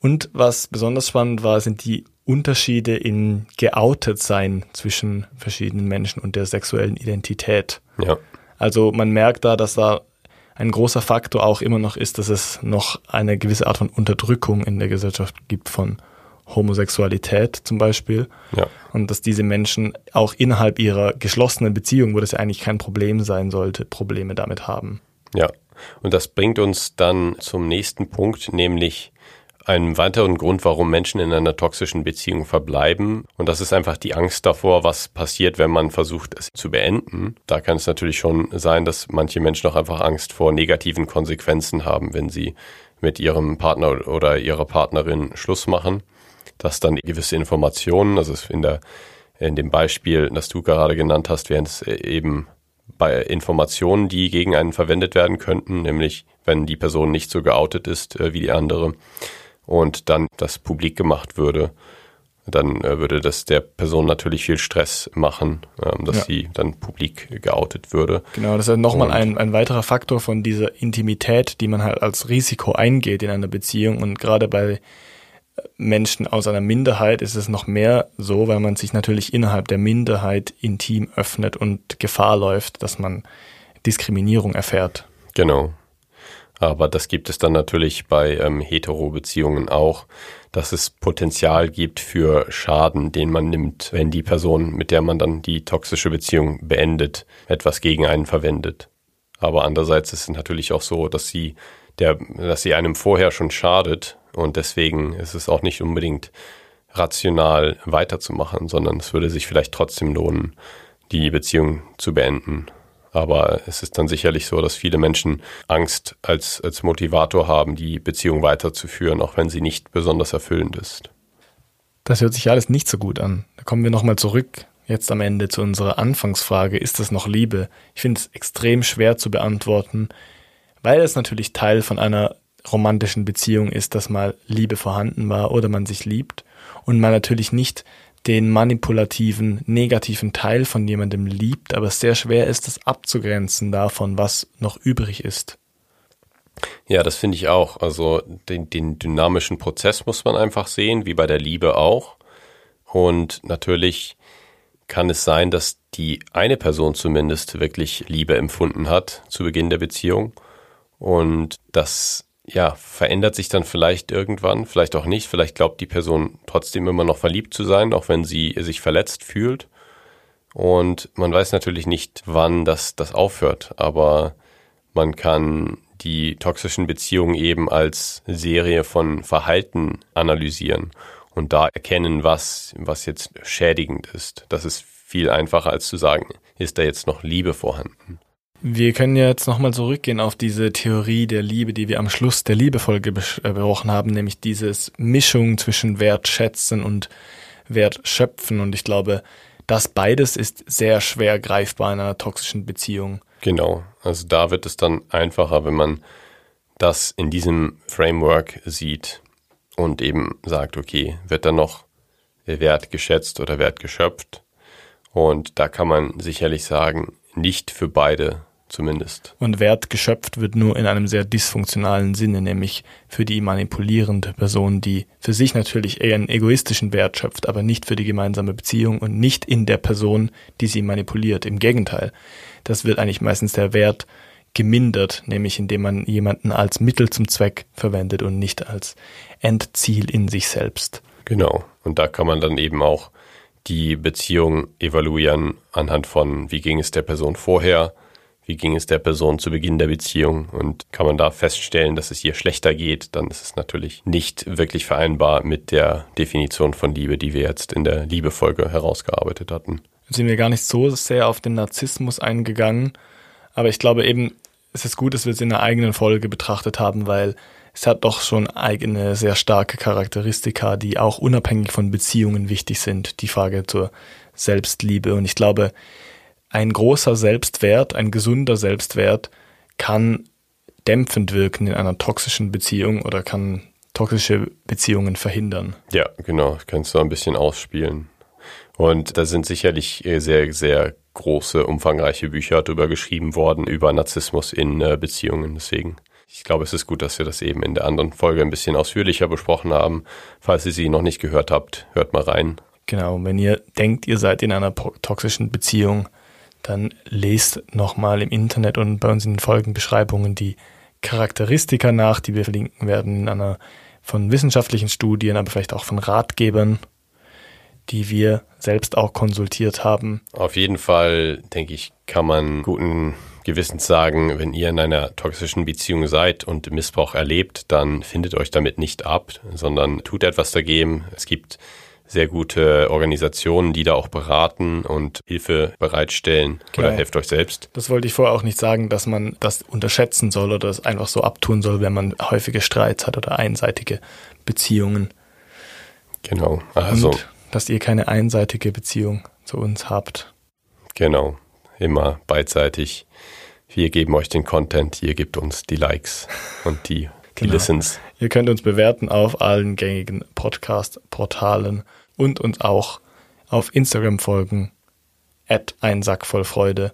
Und was besonders spannend war, sind die Unterschiede in geoutet sein zwischen verschiedenen Menschen und der sexuellen Identität. Ja. Also man merkt da, dass da ein großer Faktor auch immer noch ist, dass es noch eine gewisse Art von Unterdrückung in der Gesellschaft gibt von Homosexualität zum Beispiel. Ja. Und dass diese Menschen auch innerhalb ihrer geschlossenen Beziehung, wo das ja eigentlich kein Problem sein sollte, Probleme damit haben. Ja. Und das bringt uns dann zum nächsten Punkt, nämlich einen weiteren Grund, warum Menschen in einer toxischen Beziehung verbleiben. Und das ist einfach die Angst davor, was passiert, wenn man versucht, es zu beenden. Da kann es natürlich schon sein, dass manche Menschen auch einfach Angst vor negativen Konsequenzen haben, wenn sie mit ihrem Partner oder ihrer Partnerin Schluss machen. Dass dann gewisse Informationen, also in der, in dem Beispiel, das du gerade genannt hast, wären es eben bei Informationen, die gegen einen verwendet werden könnten, nämlich wenn die Person nicht so geoutet ist äh, wie die andere, und dann das publik gemacht würde, dann äh, würde das der Person natürlich viel Stress machen, ähm, dass ja. sie dann publik geoutet würde. Genau, das ist ja nochmal ein, ein weiterer Faktor von dieser Intimität, die man halt als Risiko eingeht in einer Beziehung. Und gerade bei äh, Menschen aus einer Minderheit ist es noch mehr so, weil man sich natürlich innerhalb der Minderheit intim öffnet und Gefahr läuft, dass man Diskriminierung erfährt. Genau. Aber das gibt es dann natürlich bei ähm, Hetero-Beziehungen auch, dass es Potenzial gibt für Schaden, den man nimmt, wenn die Person, mit der man dann die toxische Beziehung beendet, etwas gegen einen verwendet. Aber andererseits ist es natürlich auch so, dass sie der, dass sie einem vorher schon schadet und deswegen ist es auch nicht unbedingt rational weiterzumachen, sondern es würde sich vielleicht trotzdem lohnen, die Beziehung zu beenden. Aber es ist dann sicherlich so, dass viele Menschen Angst als, als Motivator haben, die Beziehung weiterzuführen, auch wenn sie nicht besonders erfüllend ist. Das hört sich alles nicht so gut an. Da kommen wir nochmal zurück, jetzt am Ende zu unserer Anfangsfrage, ist das noch Liebe? Ich finde es extrem schwer zu beantworten, weil es natürlich Teil von einer romantischen Beziehung ist, dass mal Liebe vorhanden war oder man sich liebt und man natürlich nicht den manipulativen, negativen Teil von jemandem liebt, aber es sehr schwer ist, das abzugrenzen davon, was noch übrig ist. Ja, das finde ich auch. Also den, den dynamischen Prozess muss man einfach sehen, wie bei der Liebe auch. Und natürlich kann es sein, dass die eine Person zumindest wirklich Liebe empfunden hat zu Beginn der Beziehung und dass ja, verändert sich dann vielleicht irgendwann, vielleicht auch nicht. Vielleicht glaubt die Person trotzdem immer noch verliebt zu sein, auch wenn sie sich verletzt fühlt. Und man weiß natürlich nicht, wann das, das aufhört, aber man kann die toxischen Beziehungen eben als Serie von Verhalten analysieren und da erkennen, was, was jetzt schädigend ist. Das ist viel einfacher als zu sagen, ist da jetzt noch Liebe vorhanden. Wir können jetzt nochmal zurückgehen auf diese Theorie der Liebe, die wir am Schluss der Liebefolge besprochen haben, nämlich dieses Mischung zwischen Wertschätzen und Wertschöpfen. Und ich glaube, das beides ist sehr schwer greifbar in einer toxischen Beziehung. Genau, also da wird es dann einfacher, wenn man das in diesem Framework sieht und eben sagt, okay, wird da noch Wert geschätzt oder Wert geschöpft? Und da kann man sicherlich sagen, nicht für beide zumindest. Und Wert geschöpft wird nur in einem sehr dysfunktionalen Sinne, nämlich für die manipulierende Person, die für sich natürlich eher einen egoistischen Wert schöpft, aber nicht für die gemeinsame Beziehung und nicht in der Person, die sie manipuliert. Im Gegenteil, das wird eigentlich meistens der Wert gemindert, nämlich indem man jemanden als Mittel zum Zweck verwendet und nicht als Endziel in sich selbst. Genau. Und da kann man dann eben auch die Beziehung evaluieren anhand von, wie ging es der Person vorher, wie ging es der Person zu Beginn der Beziehung und kann man da feststellen, dass es ihr schlechter geht, dann ist es natürlich nicht wirklich vereinbar mit der Definition von Liebe, die wir jetzt in der Liebefolge herausgearbeitet hatten. Sind wir gar nicht so sehr auf den Narzissmus eingegangen, aber ich glaube eben, es ist gut, dass wir es in einer eigenen Folge betrachtet haben, weil es hat doch schon eigene sehr starke Charakteristika, die auch unabhängig von Beziehungen wichtig sind. Die Frage zur Selbstliebe. Und ich glaube, ein großer Selbstwert, ein gesunder Selbstwert kann dämpfend wirken in einer toxischen Beziehung oder kann toxische Beziehungen verhindern. Ja, genau. Kannst du ein bisschen ausspielen. Und da sind sicherlich sehr, sehr große, umfangreiche Bücher darüber geschrieben worden, über Narzissmus in äh, Beziehungen. Deswegen, ich glaube, es ist gut, dass wir das eben in der anderen Folge ein bisschen ausführlicher besprochen haben. Falls ihr sie noch nicht gehört habt, hört mal rein. Genau, wenn ihr denkt, ihr seid in einer toxischen Beziehung, dann lest nochmal im Internet und bei uns in den Folgenbeschreibungen die Charakteristika nach, die wir verlinken werden in einer von wissenschaftlichen Studien, aber vielleicht auch von Ratgebern, die wir selbst auch konsultiert haben. Auf jeden Fall, denke ich, kann man guten Gewissens sagen, wenn ihr in einer toxischen Beziehung seid und Missbrauch erlebt, dann findet euch damit nicht ab, sondern tut etwas dagegen. Es gibt sehr gute Organisationen, die da auch beraten und Hilfe bereitstellen genau. oder helft euch selbst. Das wollte ich vorher auch nicht sagen, dass man das unterschätzen soll oder das einfach so abtun soll, wenn man häufige Streits hat oder einseitige Beziehungen. Genau. Also, und dass ihr keine einseitige Beziehung zu uns habt. Genau. Immer beidseitig. Wir geben euch den Content, ihr gebt uns die Likes und die die genau. Listens. Ihr könnt uns bewerten auf allen gängigen Podcast-Portalen und uns auch auf Instagram folgen. At ein Sack voll Freude.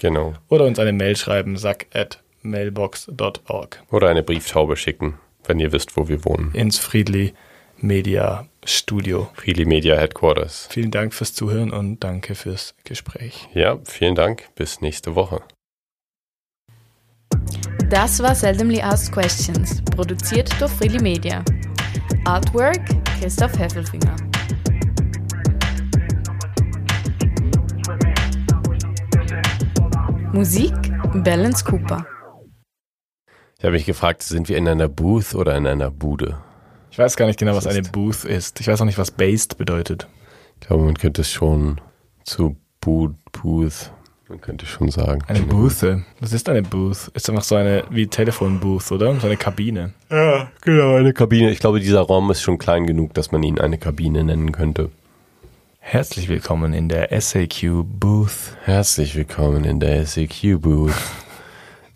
Genau. Oder uns eine Mail schreiben, sack at mailbox.org. Oder eine Brieftaube schicken, wenn ihr wisst, wo wir wohnen. Ins Friedli Media Studio. Friedli Media Headquarters. Vielen Dank fürs Zuhören und danke fürs Gespräch. Ja, vielen Dank. Bis nächste Woche. Das war Seldomly Asked Questions, produziert durch Freely Media. Artwork Christoph Heffelfinger. Musik Balance Cooper. Ich habe mich gefragt, sind wir in einer Booth oder in einer Bude? Ich weiß gar nicht genau, was eine Booth ist. Ich weiß auch nicht, was Based bedeutet. Ich glaube, man könnte es schon zu Booth, Booth man könnte schon sagen. Eine Booth. Was ist eine Booth? Ist einfach so eine wie Telefonbooth, oder? So eine Kabine. Ja, genau, eine Kabine. Ich glaube, dieser Raum ist schon klein genug, dass man ihn eine Kabine nennen könnte. Herzlich willkommen in der SAQ Booth. Herzlich willkommen in der SAQ Booth.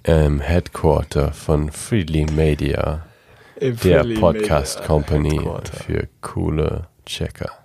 Im Headquarter von Freely Media. Im der Podcast Media Company für coole Checker.